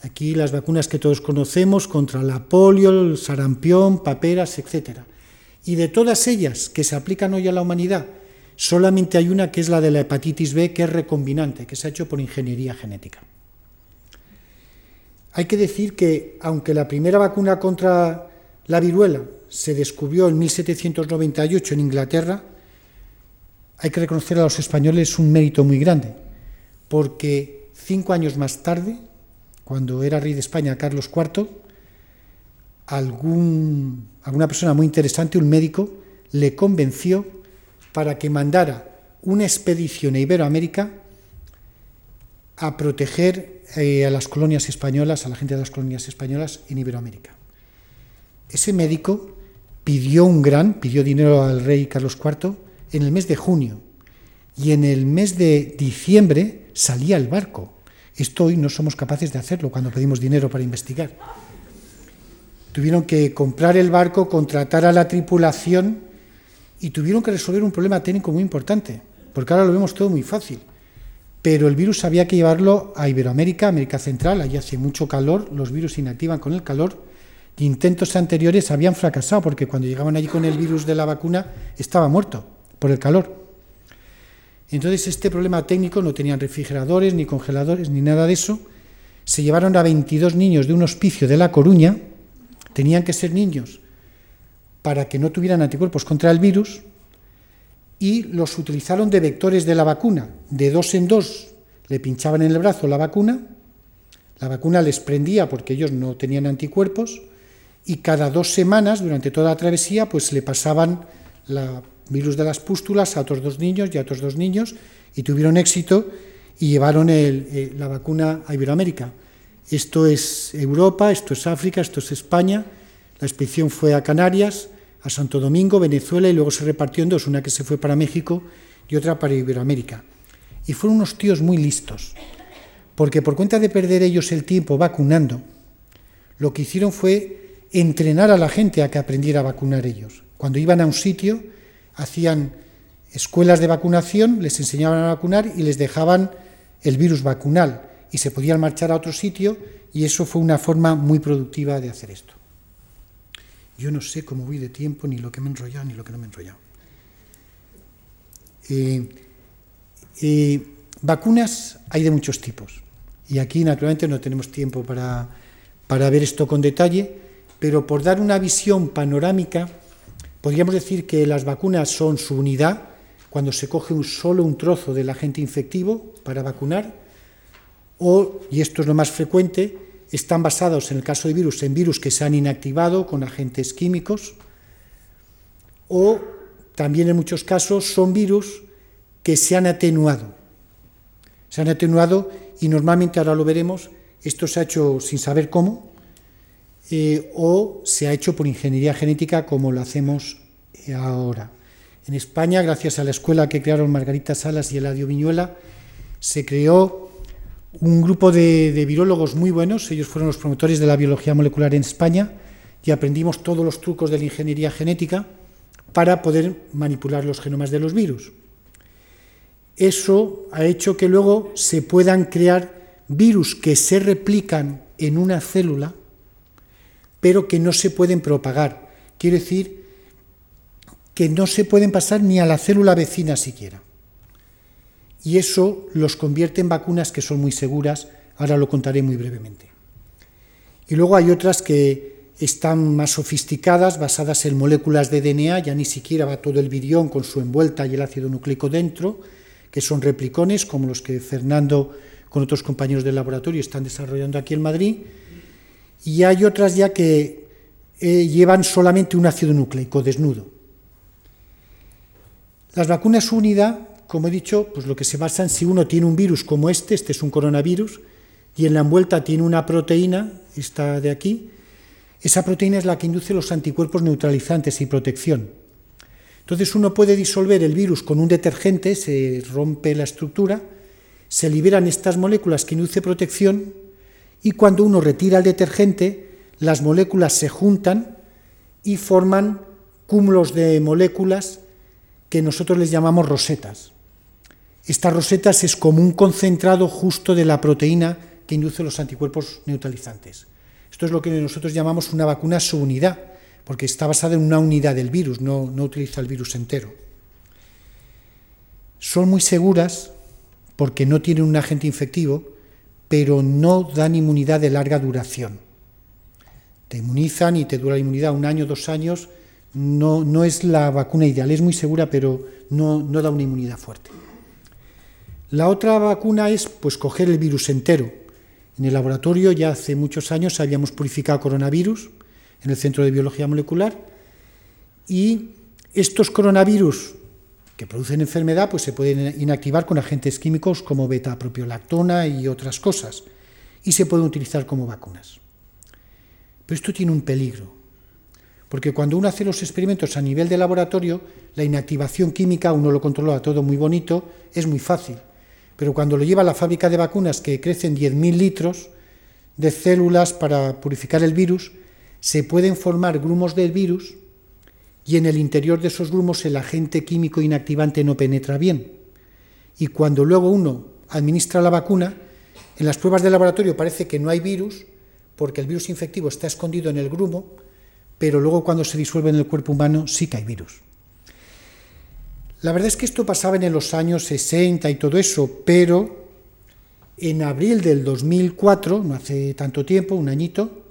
Aquí las vacunas que todos conocemos contra la polio, el sarampión, paperas, etc. Y de todas ellas que se aplican hoy a la humanidad, Solamente hay una que es la de la hepatitis B, que es recombinante, que se ha hecho por ingeniería genética. Hay que decir que, aunque la primera vacuna contra la viruela se descubrió en 1798 en Inglaterra, hay que reconocer a los españoles un mérito muy grande, porque cinco años más tarde, cuando era rey de España Carlos IV, algún, alguna persona muy interesante, un médico, le convenció para que mandara una expedición a Iberoamérica a proteger eh, a las colonias españolas, a la gente de las colonias españolas en Iberoamérica. Ese médico pidió un gran, pidió dinero al rey Carlos IV en el mes de junio y en el mes de diciembre salía el barco. Esto hoy no somos capaces de hacerlo cuando pedimos dinero para investigar. Tuvieron que comprar el barco, contratar a la tripulación y tuvieron que resolver un problema técnico muy importante, porque ahora lo vemos todo muy fácil. Pero el virus había que llevarlo a Iberoamérica, América Central, allí hace mucho calor, los virus inactivan con el calor, intentos anteriores habían fracasado, porque cuando llegaban allí con el virus de la vacuna estaba muerto por el calor. Entonces este problema técnico no tenían refrigeradores, ni congeladores, ni nada de eso. Se llevaron a 22 niños de un hospicio de La Coruña, tenían que ser niños para que no tuvieran anticuerpos contra el virus y los utilizaron de vectores de la vacuna. De dos en dos le pinchaban en el brazo la vacuna, la vacuna les prendía porque ellos no tenían anticuerpos y cada dos semanas durante toda la travesía pues le pasaban el virus de las pústulas a otros dos niños y a otros dos niños y tuvieron éxito y llevaron eh, la vacuna a Iberoamérica. Esto es Europa, esto es África, esto es España la expedición fue a Canarias, a Santo Domingo, Venezuela y luego se repartió en dos, una que se fue para México y otra para Iberoamérica. Y fueron unos tíos muy listos, porque por cuenta de perder ellos el tiempo vacunando, lo que hicieron fue entrenar a la gente a que aprendiera a vacunar ellos. Cuando iban a un sitio, hacían escuelas de vacunación, les enseñaban a vacunar y les dejaban el virus vacunal y se podían marchar a otro sitio y eso fue una forma muy productiva de hacer esto. Yo no sé cómo voy de tiempo, ni lo que me he enrollado, ni lo que no me he enrollado. Eh, eh, vacunas hay de muchos tipos y aquí naturalmente no tenemos tiempo para, para ver esto con detalle, pero por dar una visión panorámica, podríamos decir que las vacunas son su unidad, cuando se coge un solo un trozo del agente infectivo para vacunar, o, y esto es lo más frecuente, están basados en el caso de virus en virus que se han inactivado con agentes químicos, o también en muchos casos son virus que se han atenuado. Se han atenuado y normalmente, ahora lo veremos, esto se ha hecho sin saber cómo, eh, o se ha hecho por ingeniería genética como lo hacemos ahora. En España, gracias a la escuela que crearon Margarita Salas y Eladio Viñuela, se creó un grupo de, de, virólogos muy buenos, ellos fueron los promotores de la biología molecular en España y aprendimos todos los trucos de la ingeniería genética para poder manipular los genomas de los virus. Eso ha hecho que luego se puedan crear virus que se replican en una célula, pero que no se pueden propagar. Quiero decir que no se pueden pasar ni a la célula vecina siquiera. Y eso los convierte en vacunas que son muy seguras, ahora lo contaré muy brevemente. Y luego hay otras que están más sofisticadas, basadas en moléculas de DNA, ya ni siquiera va todo el virión con su envuelta y el ácido nucleico dentro, que son replicones, como los que Fernando con otros compañeros del laboratorio están desarrollando aquí en Madrid. Y hay otras ya que eh, llevan solamente un ácido nucleico desnudo. Las vacunas unida, como he dicho, pues lo que se basan si uno tiene un virus como este, este es un coronavirus, y en la envuelta tiene una proteína, esta de aquí, esa proteína es la que induce los anticuerpos neutralizantes y protección. Entonces uno puede disolver el virus con un detergente, se rompe la estructura, se liberan estas moléculas que induce protección y cuando uno retira el detergente, las moléculas se juntan y forman cúmulos de moléculas que nosotros les llamamos rosetas. Estas rosetas es como un concentrado justo de la proteína que induce los anticuerpos neutralizantes. Esto es lo que nosotros llamamos una vacuna subunidad, porque está basada en una unidad del virus, no, no utiliza el virus entero. Son muy seguras porque no tienen un agente infectivo, pero no dan inmunidad de larga duración. Te inmunizan y te dura la inmunidad un año, dos años, no, no es la vacuna ideal, es muy segura, pero no, no da una inmunidad fuerte. La otra vacuna es pues coger el virus entero. En el laboratorio ya hace muchos años habíamos purificado coronavirus en el Centro de Biología Molecular y estos coronavirus que producen enfermedad pues se pueden inactivar con agentes químicos como beta-propiolactona y otras cosas y se pueden utilizar como vacunas. Pero esto tiene un peligro porque cuando uno hace los experimentos a nivel de laboratorio, la inactivación química uno lo controla todo muy bonito, es muy fácil. Pero cuando lo lleva a la fábrica de vacunas que crecen 10.000 litros de células para purificar el virus, se pueden formar grumos del virus y en el interior de esos grumos el agente químico inactivante no penetra bien. Y cuando luego uno administra la vacuna, en las pruebas de laboratorio parece que no hay virus, porque el virus infectivo está escondido en el grumo, pero luego cuando se disuelve en el cuerpo humano sí que hay virus. La verdad es que esto pasaba en los años 60 y todo eso, pero en abril del 2004, no hace tanto tiempo, un añito,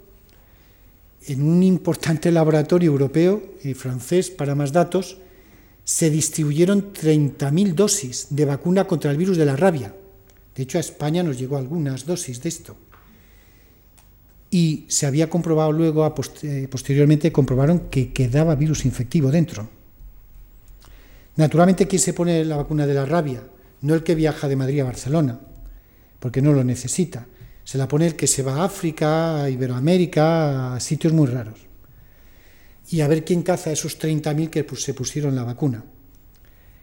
en un importante laboratorio europeo y francés, para más datos, se distribuyeron 30.000 dosis de vacuna contra el virus de la rabia. De hecho, a España nos llegó algunas dosis de esto y se había comprobado luego, eh, posteriormente comprobaron que quedaba virus infectivo dentro. Naturalmente, ¿quién se pone la vacuna de la rabia? No el que viaja de Madrid a Barcelona, porque no lo necesita. Se la pone el que se va a África, a Iberoamérica, a sitios muy raros. Y a ver quién caza esos 30.000 que se pusieron la vacuna.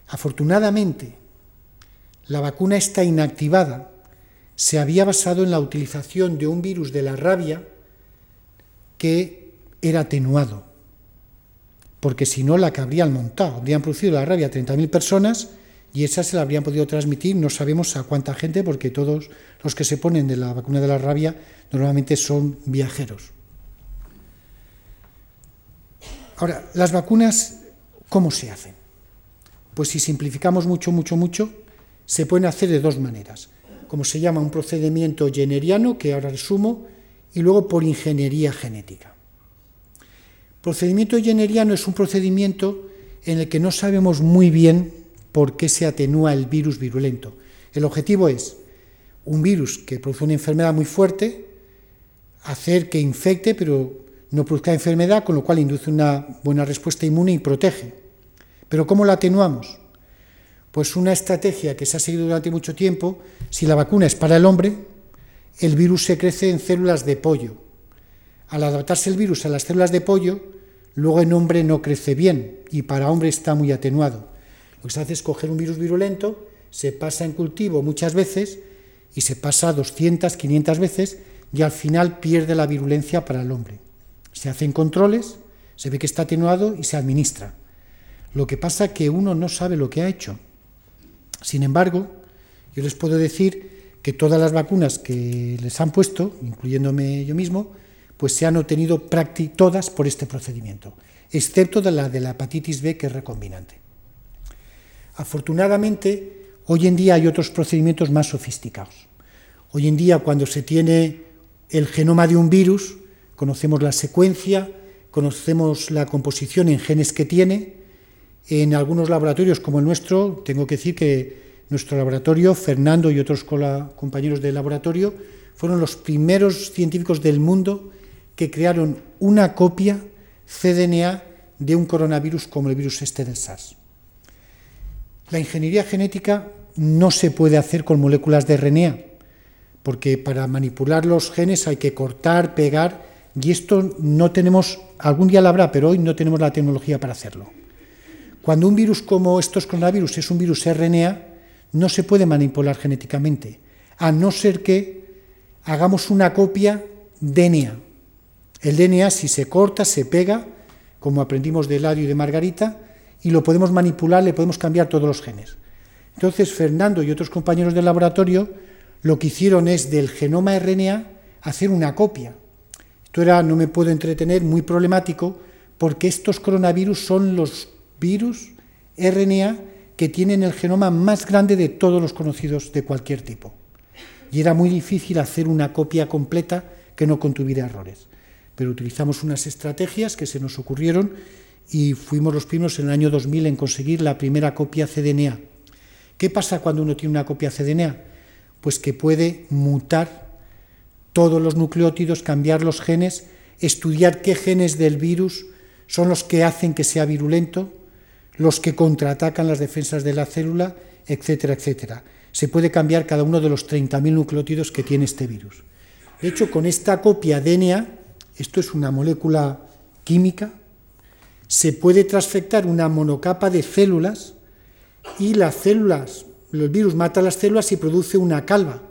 Afortunadamente, la vacuna está inactivada se había basado en la utilización de un virus de la rabia que era atenuado. porque si no la que habrían montado, habrían producido la rabia a 30.000 personas y esa se la habrían podido transmitir, no sabemos a cuánta gente, porque todos los que se ponen de la vacuna de la rabia normalmente son viajeros. Ahora, las vacunas, ¿cómo se hacen? Pues si simplificamos mucho, mucho, mucho, se pueden hacer de dos maneras. Como se llama un procedimiento generiano, que ahora resumo, y luego por ingeniería genética. Procedimiento generiano es un procedimiento en el que no sabemos muy bien por qué se atenúa el virus virulento. El objetivo es un virus que produce una enfermedad muy fuerte, hacer que infecte, pero no produzca enfermedad, con lo cual induce una buena respuesta inmune y protege. Pero ¿cómo la atenuamos? Pues una estrategia que se ha seguido durante mucho tiempo, si la vacuna es para el hombre, el virus se crece en células de pollo. Al adaptarse el virus a las células de pollo, luego en hombre no crece bien y para hombre está muy atenuado. Lo que se hace es coger un virus virulento, se pasa en cultivo muchas veces y se pasa 200, 500 veces y al final pierde la virulencia para el hombre. Se hacen controles, se ve que está atenuado y se administra. Lo que pasa es que uno no sabe lo que ha hecho. Sin embargo, yo les puedo decir que todas las vacunas que les han puesto, incluyéndome yo mismo, pues se han obtenido todas por este procedimiento, excepto de la de la hepatitis B, que es recombinante. Afortunadamente, hoy en día hay otros procedimientos más sofisticados. Hoy en día, cuando se tiene el genoma de un virus, conocemos la secuencia, conocemos la composición en genes que tiene, en algunos laboratorios como el nuestro, tengo que decir que nuestro laboratorio, Fernando y otros compañeros del laboratorio, fueron los primeros científicos del mundo que crearon una copia cDNA de un coronavirus como el virus este del SARS. La ingeniería genética no se puede hacer con moléculas de RNA, porque para manipular los genes hay que cortar, pegar, y esto no tenemos, algún día lo habrá, pero hoy no tenemos la tecnología para hacerlo. Cuando un virus como estos coronavirus es un virus RNA, no se puede manipular genéticamente, a no ser que hagamos una copia DNA. El DNA, si se corta, se pega, como aprendimos de Ladio y de Margarita, y lo podemos manipular, le podemos cambiar todos los genes. Entonces, Fernando y otros compañeros del laboratorio lo que hicieron es del genoma RNA hacer una copia. Esto era, no me puedo entretener, muy problemático, porque estos coronavirus son los virus RNA que tienen el genoma más grande de todos los conocidos de cualquier tipo. Y era muy difícil hacer una copia completa que no contuviera errores. Pero utilizamos unas estrategias que se nos ocurrieron y fuimos los primeros en el año 2000 en conseguir la primera copia cDNA. ¿Qué pasa cuando uno tiene una copia cDNA? Pues que puede mutar todos los nucleótidos, cambiar los genes, estudiar qué genes del virus son los que hacen que sea virulento, los que contraatacan las defensas de la célula, etcétera, etcétera. Se puede cambiar cada uno de los 30.000 nucleótidos que tiene este virus. De hecho, con esta copia DNA, esto es una molécula química, se puede transfectar una monocapa de células y las células, el virus mata las células y produce una calva.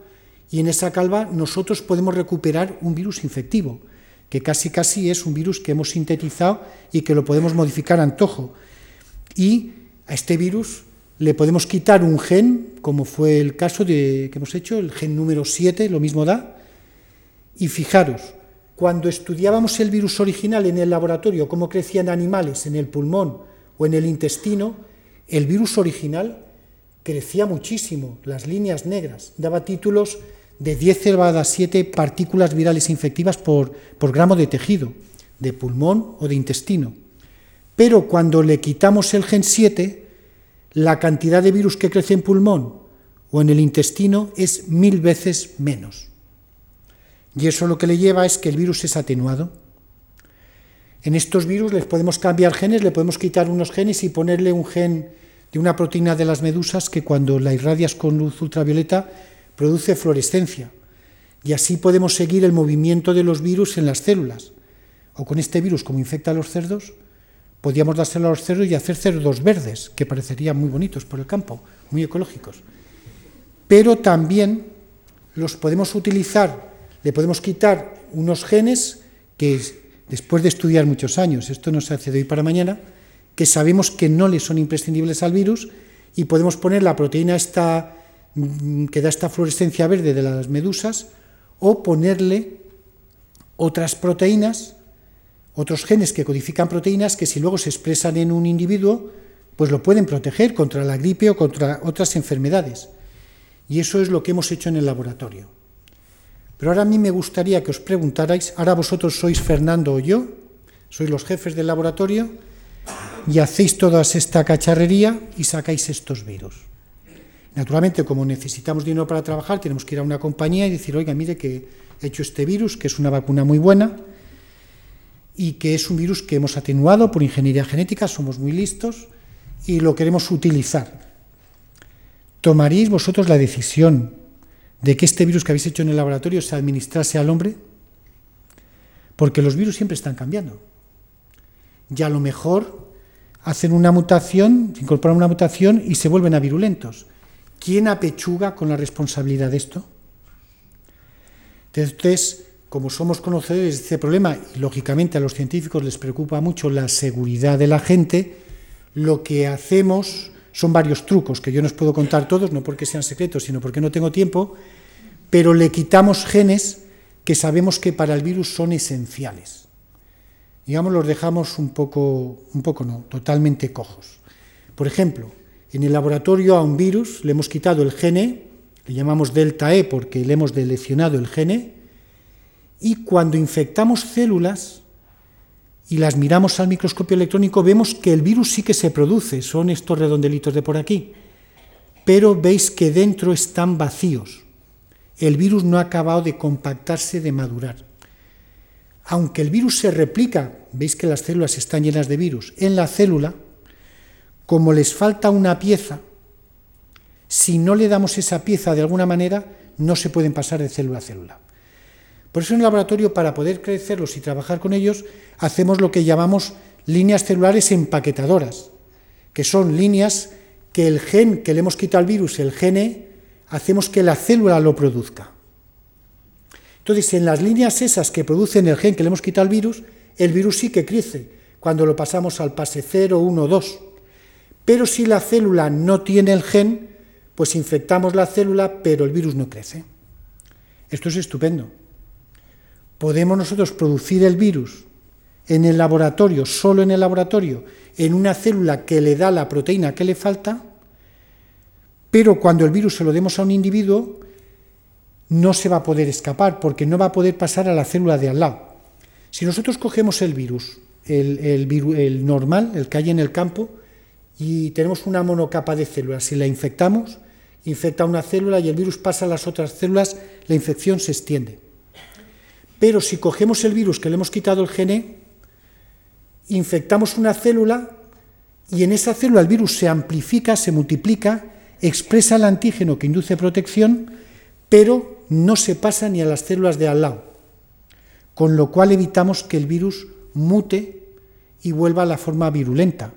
Y en esa calva nosotros podemos recuperar un virus infectivo, que casi casi es un virus que hemos sintetizado y que lo podemos modificar a antojo y a este virus le podemos quitar un gen, como fue el caso de, que hemos hecho, el gen número 7, lo mismo da. Y fijaros, cuando estudiábamos el virus original en el laboratorio, cómo crecían animales en el pulmón o en el intestino, el virus original crecía muchísimo, las líneas negras, daba títulos de 10 elevada 7 partículas virales infectivas por, por gramo de tejido, de pulmón o de intestino. Pero cuando le quitamos el gen 7, la cantidad de virus que crece en pulmón o en el intestino es mil veces menos. Y eso lo que le lleva es que el virus es atenuado. En estos virus les podemos cambiar genes, le podemos quitar unos genes y ponerle un gen de una proteína de las medusas que cuando la irradias con luz ultravioleta produce fluorescencia. Y así podemos seguir el movimiento de los virus en las células. O con este virus, como infecta a los cerdos, podíamos dárselo a los cerdos y hacer cerdos verdes, que parecerían muy bonitos por el campo, muy ecológicos. Pero también los podemos utilizar, le podemos quitar unos genes que después de estudiar muchos años, esto no se hace de hoy para mañana, que sabemos que no le son imprescindibles al virus y podemos poner la proteína esta, mm, que da esta fluorescencia verde de las medusas o ponerle otras proteínas, otros genes que codifican proteínas que si luego se expresan en un individuo, pues lo pueden proteger contra la gripe o contra otras enfermedades. Y eso es lo que hemos hecho en el laboratorio. Pero ahora a mí me gustaría que os preguntarais, ahora vosotros sois Fernando o yo, sois los jefes del laboratorio, y hacéis toda esta cacharrería y sacáis estos virus. Naturalmente, como necesitamos dinero para trabajar, tenemos que ir a una compañía y decir, oiga, mire que he hecho este virus, que es una vacuna muy buena, y que es un virus que hemos atenuado por ingeniería genética, somos muy listos y lo queremos utilizar. ¿Tomaríais vosotros la decisión de que este virus que habéis hecho en el laboratorio se administrase al hombre? Porque los virus siempre están cambiando. Y a lo mejor hacen una mutación, incorporan una mutación y se vuelven a virulentos. ¿Quién apechuga con la responsabilidad de esto? Entonces, como somos conocedores de este problema y lógicamente a los científicos les preocupa mucho la seguridad de la gente, lo que hacemos son varios trucos que yo no os puedo contar todos, no porque sean secretos, sino porque no tengo tiempo, pero le quitamos genes que sabemos que para el virus son esenciales. Digamos, los dejamos un poco, un poco no, totalmente cojos. Por ejemplo, en el laboratorio a un virus le hemos quitado el gene, le llamamos delta E porque le hemos deleccionado el gene, y cuando infectamos células, y las miramos al microscopio electrónico, vemos que el virus sí que se produce, son estos redondelitos de por aquí, pero veis que dentro están vacíos. El virus no ha acabado de compactarse, de madurar. Aunque el virus se replica, veis que las células están llenas de virus, en la célula, como les falta una pieza, si no le damos esa pieza de alguna manera, no se pueden pasar de célula a célula. Por eso en el laboratorio, para poder crecerlos y trabajar con ellos, hacemos lo que llamamos líneas celulares empaquetadoras, que son líneas que el gen que le hemos quitado al virus, el gene, hacemos que la célula lo produzca. Entonces, en las líneas esas que producen el gen que le hemos quitado al virus, el virus sí que crece cuando lo pasamos al pase 0, 1, 2. Pero si la célula no tiene el gen, pues infectamos la célula, pero el virus no crece. Esto es estupendo podemos nosotros producir el virus en el laboratorio, solo en el laboratorio, en una célula que le da la proteína que le falta, pero cuando el virus se lo demos a un individuo, no se va a poder escapar, porque no va a poder pasar a la célula de al lado. Si nosotros cogemos el virus, el, normal, el que hay en el campo, y tenemos una monocapa de células, si la infectamos, infecta una célula y el virus pasa a las otras células, la infección se extiende. Pero si cogemos el virus que le hemos quitado el gene, infectamos una célula y en esa célula el virus se amplifica, se multiplica, expresa el antígeno que induce protección, pero no se pasa ni a las células de al lado, con lo cual evitamos que el virus mute y vuelva a la forma virulenta.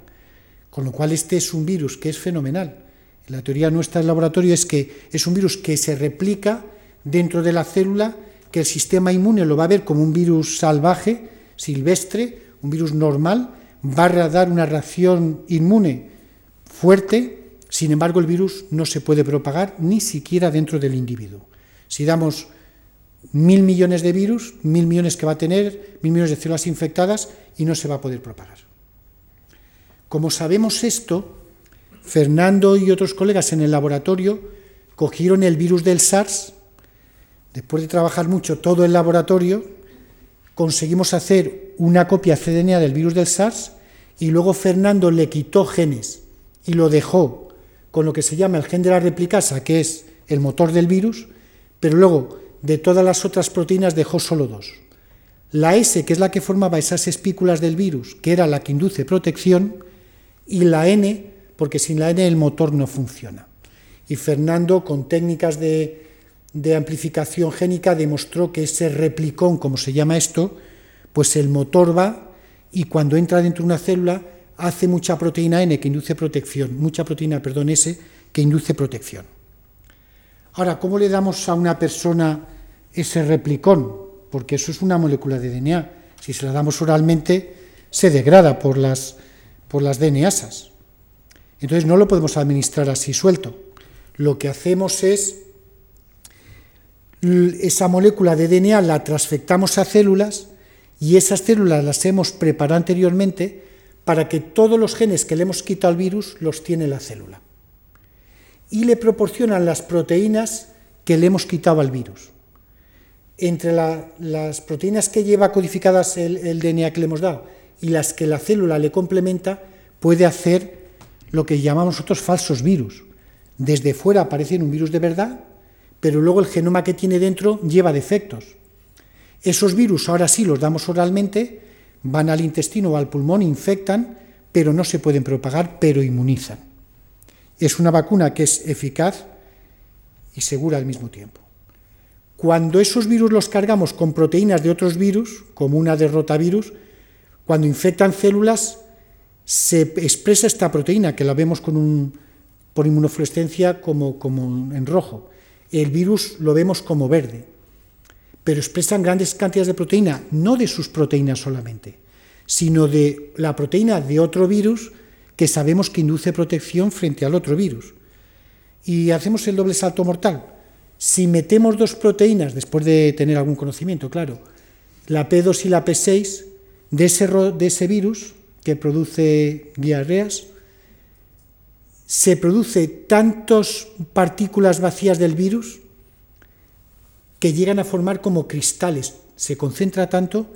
Con lo cual este es un virus que es fenomenal. La teoría nuestra del laboratorio es que es un virus que se replica dentro de la célula que el sistema inmune lo va a ver como un virus salvaje, silvestre, un virus normal, va a dar una reacción inmune fuerte, sin embargo el virus no se puede propagar ni siquiera dentro del individuo. Si damos mil millones de virus, mil millones que va a tener, mil millones de células infectadas y no se va a poder propagar. Como sabemos esto, Fernando y otros colegas en el laboratorio cogieron el virus del SARS, Después de trabajar mucho todo el laboratorio, conseguimos hacer una copia cDNA del virus del SARS y luego Fernando le quitó genes y lo dejó con lo que se llama el gen de la replicasa, que es el motor del virus, pero luego de todas las otras proteínas dejó solo dos. La S, que es la que formaba esas espículas del virus, que era la que induce protección, y la N, porque sin la N el motor no funciona. Y Fernando, con técnicas de de amplificación génica demostró que ese replicón, como se llama esto, pues el motor va y cuando entra dentro de una célula hace mucha proteína N que induce protección, mucha proteína, perdón, S que induce protección. Ahora, ¿cómo le damos a una persona ese replicón? Porque eso es una molécula de DNA. Si se la damos oralmente, se degrada por las, por las DNAsas. Entonces no lo podemos administrar así suelto. Lo que hacemos es esa molécula de DNA la transfectamos a células y esas células las hemos preparado anteriormente para que todos los genes que le hemos quitado al virus los tiene la célula. Y le proporcionan las proteínas que le hemos quitado al virus. Entre las proteínas que lleva codificadas el, DNA que le hemos dado y las que la célula le complementa, puede hacer lo que llamamos nosotros falsos virus. Desde fuera aparecen un virus de verdad, pero luego el genoma que tiene dentro lleva defectos. Esos virus ahora sí los damos oralmente, van al intestino o al pulmón, infectan, pero no se pueden propagar, pero inmunizan. Es una vacuna que es eficaz y segura al mismo tiempo. Cuando esos virus los cargamos con proteínas de otros virus, como una de rotavirus, cuando infectan células, se expresa esta proteína, que la vemos con un, por inmunofluorescencia como, como en rojo. El virus lo vemos como verde, pero expresan grandes cantidades de proteína, no de sus proteínas solamente, sino de la proteína de otro virus que sabemos que induce protección frente al otro virus. Y hacemos el doble salto mortal. Si metemos dos proteínas, después de tener algún conocimiento, claro, la P2 y la P6, de ese, de ese virus que produce diarreas, se produce tantas partículas vacías del virus que llegan a formar como cristales, se concentra tanto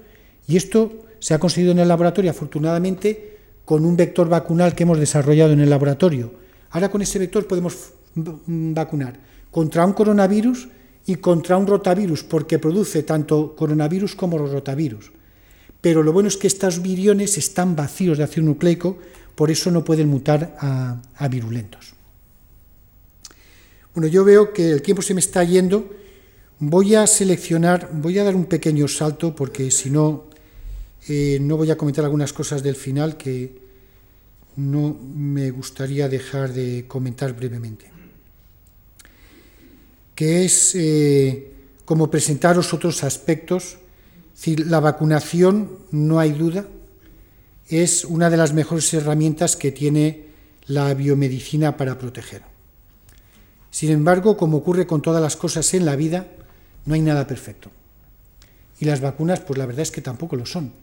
y esto se ha conseguido en el laboratorio afortunadamente con un vector vacunal que hemos desarrollado en el laboratorio. Ahora con ese vector podemos vacunar contra un coronavirus y contra un rotavirus porque produce tanto coronavirus como rotavirus pero lo bueno es que estos viriones están vacíos de ácido nucleico, por eso no pueden mutar a, virulentos. Bueno, yo veo que el tiempo se me está yendo. Voy a seleccionar, voy a dar un pequeño salto porque si no, eh, no voy a comentar algunas cosas del final que no me gustaría dejar de comentar brevemente. Que es eh, como presentaros otros aspectos la vacunación, no hay duda, es una de las mejores herramientas que tiene la biomedicina para proteger. Sin embargo, como ocurre con todas las cosas en la vida, no hay nada perfecto. Y las vacunas, pues la verdad es que tampoco lo son.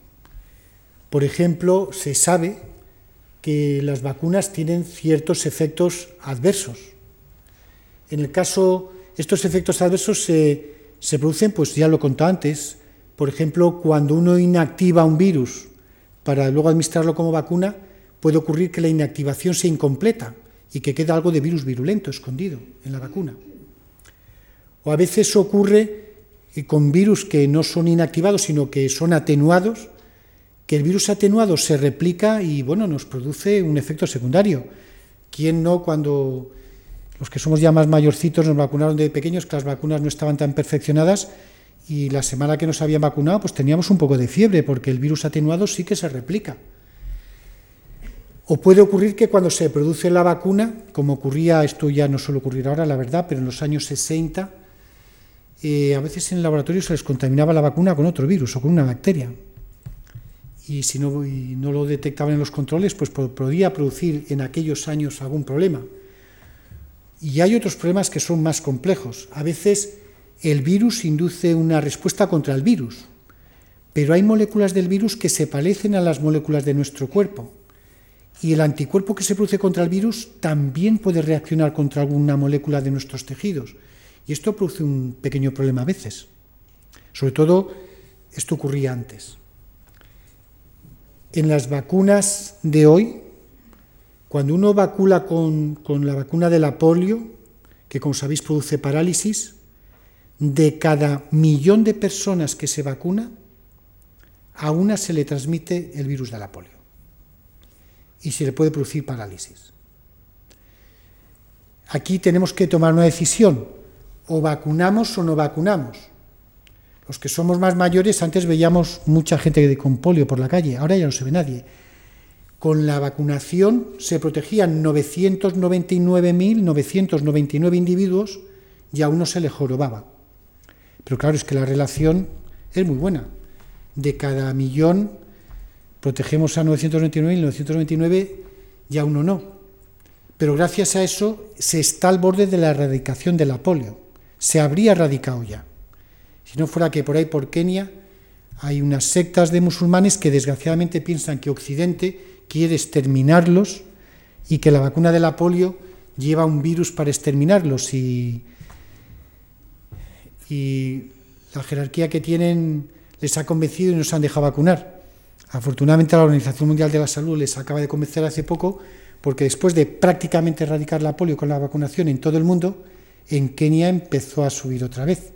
Por ejemplo, se sabe que las vacunas tienen ciertos efectos adversos. En el caso, estos efectos adversos se, se producen, pues ya lo conté antes, por ejemplo, cuando uno inactiva un virus para luego administrarlo como vacuna, puede ocurrir que la inactivación sea incompleta y que quede algo de virus virulento escondido en la vacuna. O a veces ocurre con virus que no son inactivados, sino que son atenuados, que el virus atenuado se replica y bueno, nos produce un efecto secundario. ¿Quién no cuando los que somos ya más mayorcitos nos vacunaron de pequeños, que las vacunas no estaban tan perfeccionadas y la semana que nos habían vacunado, pues teníamos un poco de fiebre, porque el virus atenuado sí que se replica. O puede ocurrir que cuando se produce la vacuna, como ocurría, esto ya no suele ocurrir ahora, la verdad, pero en los años 60, eh, a veces en el laboratorio se les contaminaba la vacuna con otro virus o con una bacteria. Y si no, no lo detectaban en los controles, pues podría producir en aquellos años algún problema. Y hay otros problemas que son más complejos. A veces el virus induce una respuesta contra el virus, pero hay moléculas del virus que se parecen a las moléculas de nuestro cuerpo. Y el anticuerpo que se produce contra el virus también puede reaccionar contra alguna molécula de nuestros tejidos. Y esto produce un pequeño problema a veces. Sobre todo, esto ocurría antes. En las vacunas de hoy, cuando uno vacuna con, con la vacuna de la polio, que como sabéis produce parálisis, de cada millón de personas que se vacuna, a una se le transmite el virus de la polio y se le puede producir parálisis. Aquí tenemos que tomar una decisión, o vacunamos o no vacunamos. Los que somos más mayores, antes veíamos mucha gente con polio por la calle, ahora ya no se ve nadie. Con la vacunación se protegían 999.999 individuos y a uno se le jorobaba. Pero claro, es que la relación es muy buena. De cada millón, protegemos a 999 y 999 ya uno no. Pero gracias a eso se está al borde de la erradicación de la polio. Se habría erradicado ya. Si no fuera que por ahí, por Kenia, hay unas sectas de musulmanes que desgraciadamente piensan que Occidente quiere exterminarlos y que la vacuna de la polio lleva un virus para exterminarlos y, y la jerarquía que tienen les ha convencido y nos han dejado vacunar. Afortunadamente la Organización Mundial de la Salud les acaba de convencer hace poco porque después de prácticamente erradicar la polio con la vacunación en todo el mundo, en Kenia empezó a subir otra vez.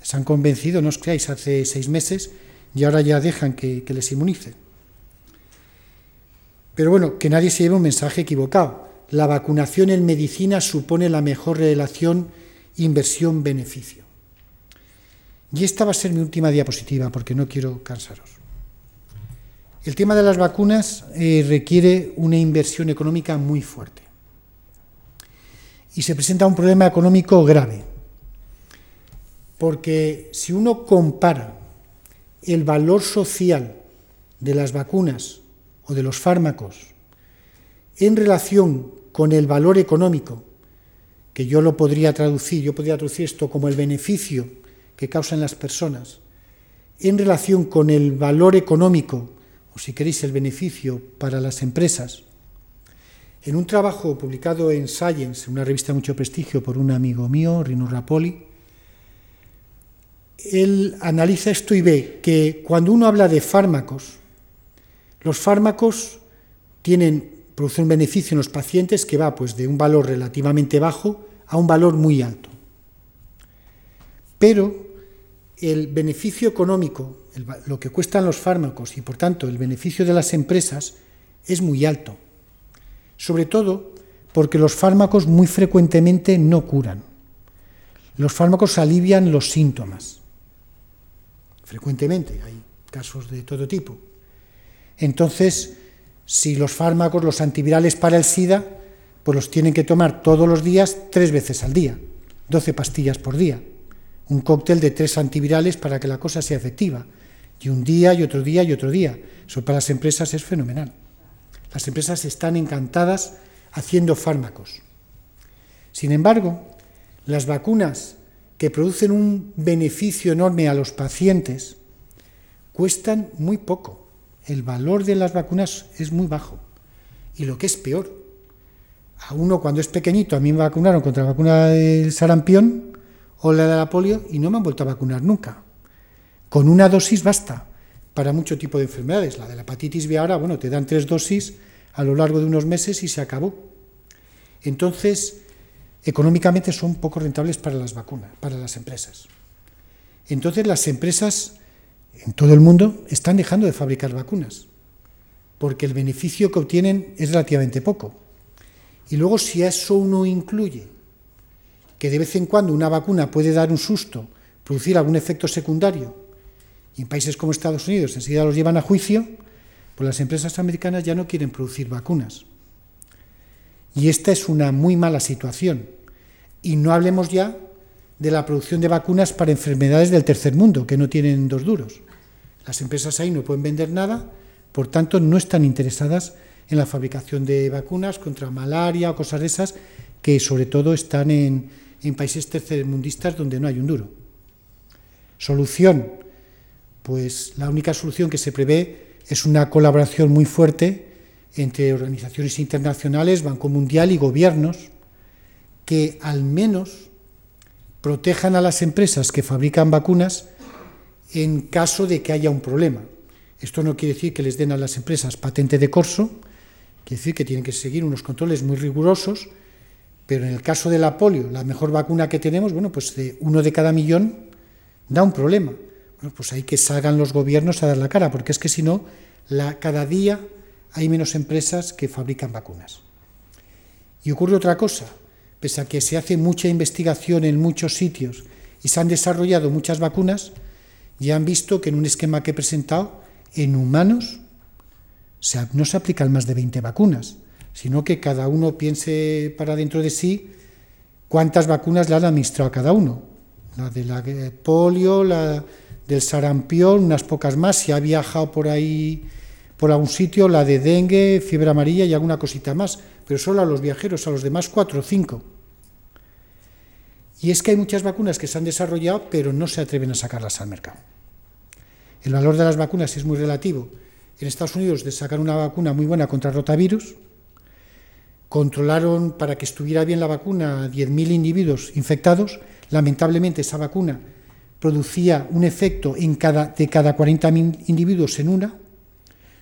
Les han convencido, no os creáis, hace seis meses y ahora ya dejan que, les inmunicen. Pero bueno, que nadie se lleve un mensaje equivocado. La vacunación en medicina supone la mejor relación inversión-beneficio. Y esta va a ser mi última diapositiva porque no quiero cansaros. El tema de las vacunas eh, requiere una inversión económica muy fuerte. Y se presenta un problema económico grave. Porque si uno compara el valor social de las vacunas o de los fármacos en relación con el valor económico, que yo lo podría traducir, yo podría traducir esto como el beneficio que causan las personas, en relación con el valor económico, o si queréis el beneficio para las empresas, en un trabajo publicado en Science, una revista de mucho prestigio por un amigo mío, Rino Rapoli, él analiza esto y ve que cuando uno habla de fármacos, los fármacos tienen, producen un beneficio en los pacientes que va pues, de un valor relativamente bajo a un valor muy alto. Pero el beneficio económico, lo que cuestan los fármacos y por tanto el beneficio de las empresas es muy alto. Sobre todo porque los fármacos muy frecuentemente no curan. Los fármacos alivian los síntomas. Frecuentemente, hay casos de todo tipo. Entonces, si los fármacos, los antivirales para el SIDA, pues los tienen que tomar todos los días, tres veces al día, 12 pastillas por día. Un cóctel de tres antivirales para que la cosa sea efectiva. Y un día y otro día y otro día. Eso para las empresas es fenomenal. Las empresas están encantadas haciendo fármacos. Sin embargo, las vacunas que producen un beneficio enorme a los pacientes cuestan muy poco. El valor de las vacunas es muy bajo. Y lo que es peor, a uno cuando es pequeñito, a mí me vacunaron contra la vacuna del sarampión o la de la polio y no me han vuelto a vacunar nunca. Con una dosis basta para mucho tipo de enfermedades. La de la hepatitis B ahora, bueno, te dan tres dosis a lo largo de unos meses y se acabó. Entonces, económicamente son poco rentables para las vacunas, para las empresas. Entonces, las empresas en todo el mundo están dejando de fabricar vacunas, porque el beneficio que obtienen es relativamente poco. Y luego, si a eso uno incluye que de vez en cuando una vacuna puede dar un susto, producir algún efecto secundario, y en países como Estados Unidos enseguida los llevan a juicio, pues las empresas americanas ya no quieren producir vacunas. Y esta es una muy mala situación. Y no hablemos ya de la producción de vacunas para enfermedades del tercer mundo, que no tienen dos duros. Las empresas ahí no pueden vender nada, por tanto no están interesadas en la fabricación de vacunas contra malaria o cosas de esas, que sobre todo están en, en países tercermundistas donde no hay un duro. Solución, pues la única solución que se prevé es una colaboración muy fuerte entre organizaciones internacionales, Banco Mundial y gobiernos, que al menos protejan a las empresas que fabrican vacunas en caso de que haya un problema. Esto no quiere decir que les den a las empresas patente de corso, Quiere decir que tienen que seguir unos controles muy rigurosos, pero en el caso de la polio, la mejor vacuna que tenemos, bueno, pues de uno de cada millón da un problema. Bueno, pues hay que salgan los gobiernos a dar la cara, porque es que si no, cada día hay menos empresas que fabrican vacunas. Y ocurre otra cosa, pese a que se hace mucha investigación en muchos sitios y se han desarrollado muchas vacunas, ya han visto que en un esquema que he presentado, en humanos no se aplican más de 20 vacunas, sino que cada uno piense para dentro de sí cuántas vacunas le han administrado a cada uno. La de la polio, la del sarampión, unas pocas más. Si ha viajado por ahí por algún sitio la de dengue, fiebre amarilla y alguna cosita más, pero solo a los viajeros, a los demás cuatro o cinco. Y es que hay muchas vacunas que se han desarrollado, pero no se atreven a sacarlas al mercado. El valor de las vacunas es muy relativo. En Estados Unidos de sacar una vacuna muy buena contra el rotavirus, controlaron para que estuviera bien la vacuna a 10.000 individuos infectados. Lamentablemente esa vacuna producía un efecto en cada, de cada 40.000 individuos en una.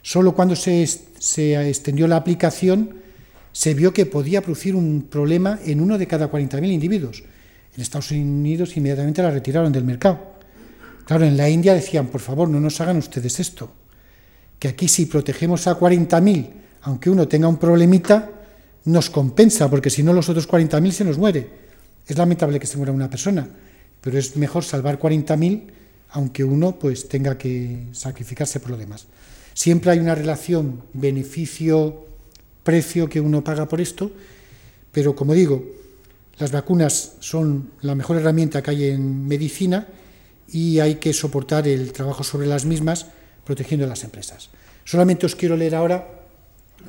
Solo cuando se, se extendió la aplicación se vio que podía producir un problema en uno de cada 40.000 individuos. En Estados Unidos inmediatamente la retiraron del mercado. Claro, en la India decían, por favor, no nos hagan ustedes esto, que aquí si protegemos a 40.000, aunque uno tenga un problemita, nos compensa, porque si no los otros 40.000 se nos muere. Es lamentable que se muera una persona, pero es mejor salvar 40.000 aunque uno pues tenga que sacrificarse por lo demás. Siempre hay una relación beneficio-precio que uno paga por esto, pero como digo, las vacunas son la mejor herramienta que hay en medicina y hay que soportar el trabajo sobre las mismas protegiendo a las empresas. Solamente os quiero leer ahora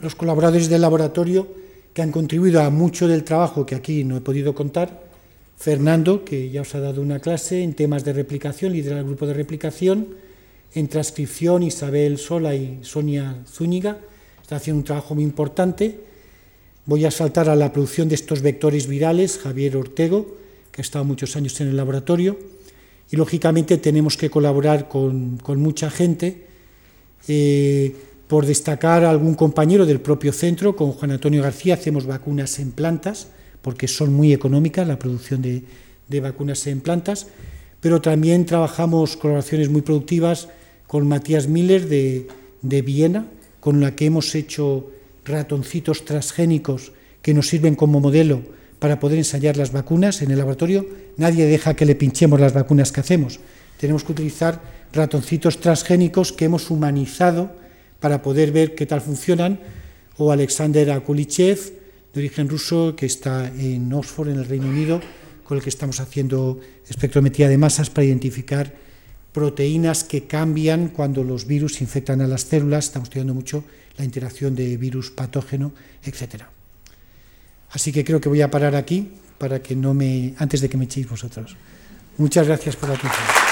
los colaboradores del laboratorio que han contribuido a mucho del trabajo que aquí no he podido contar. Fernando, que ya os ha dado una clase en temas de replicación, lidera el grupo de replicación. En transcripción, Isabel Sola y Sonia Zúñiga están haciendo un trabajo muy importante. Voy a saltar a la producción de estos vectores virales, Javier Ortego, que ha estado muchos años en el laboratorio, y lógicamente tenemos que colaborar con, mucha gente. Eh, por destacar a algún compañero del propio centro, con Juan Antonio García hacemos vacunas en plantas, porque son muy económicas la producción de, vacunas en plantas, pero también trabajamos colaboraciones muy productivas con Matías Miller de, de Viena, con la que hemos hecho ratoncitos transgénicos que nos sirven como modelo para poder ensayar las vacunas en el laboratorio. Nadie deja que le pinchemos las vacunas que hacemos. Tenemos que utilizar ratoncitos transgénicos que hemos humanizado para poder ver qué tal funcionan. O Alexander Akulichev, de origen ruso, que está en Oxford, en el Reino Unido, con el que estamos haciendo espectrometría de masas para identificar proteínas que cambian cuando los virus infectan a las células. Estamos estudiando mucho la interacción de virus patógeno, etc. Así que creo que voy a parar aquí para que no me antes de que me echéis vosotros. Muchas gracias por la atención.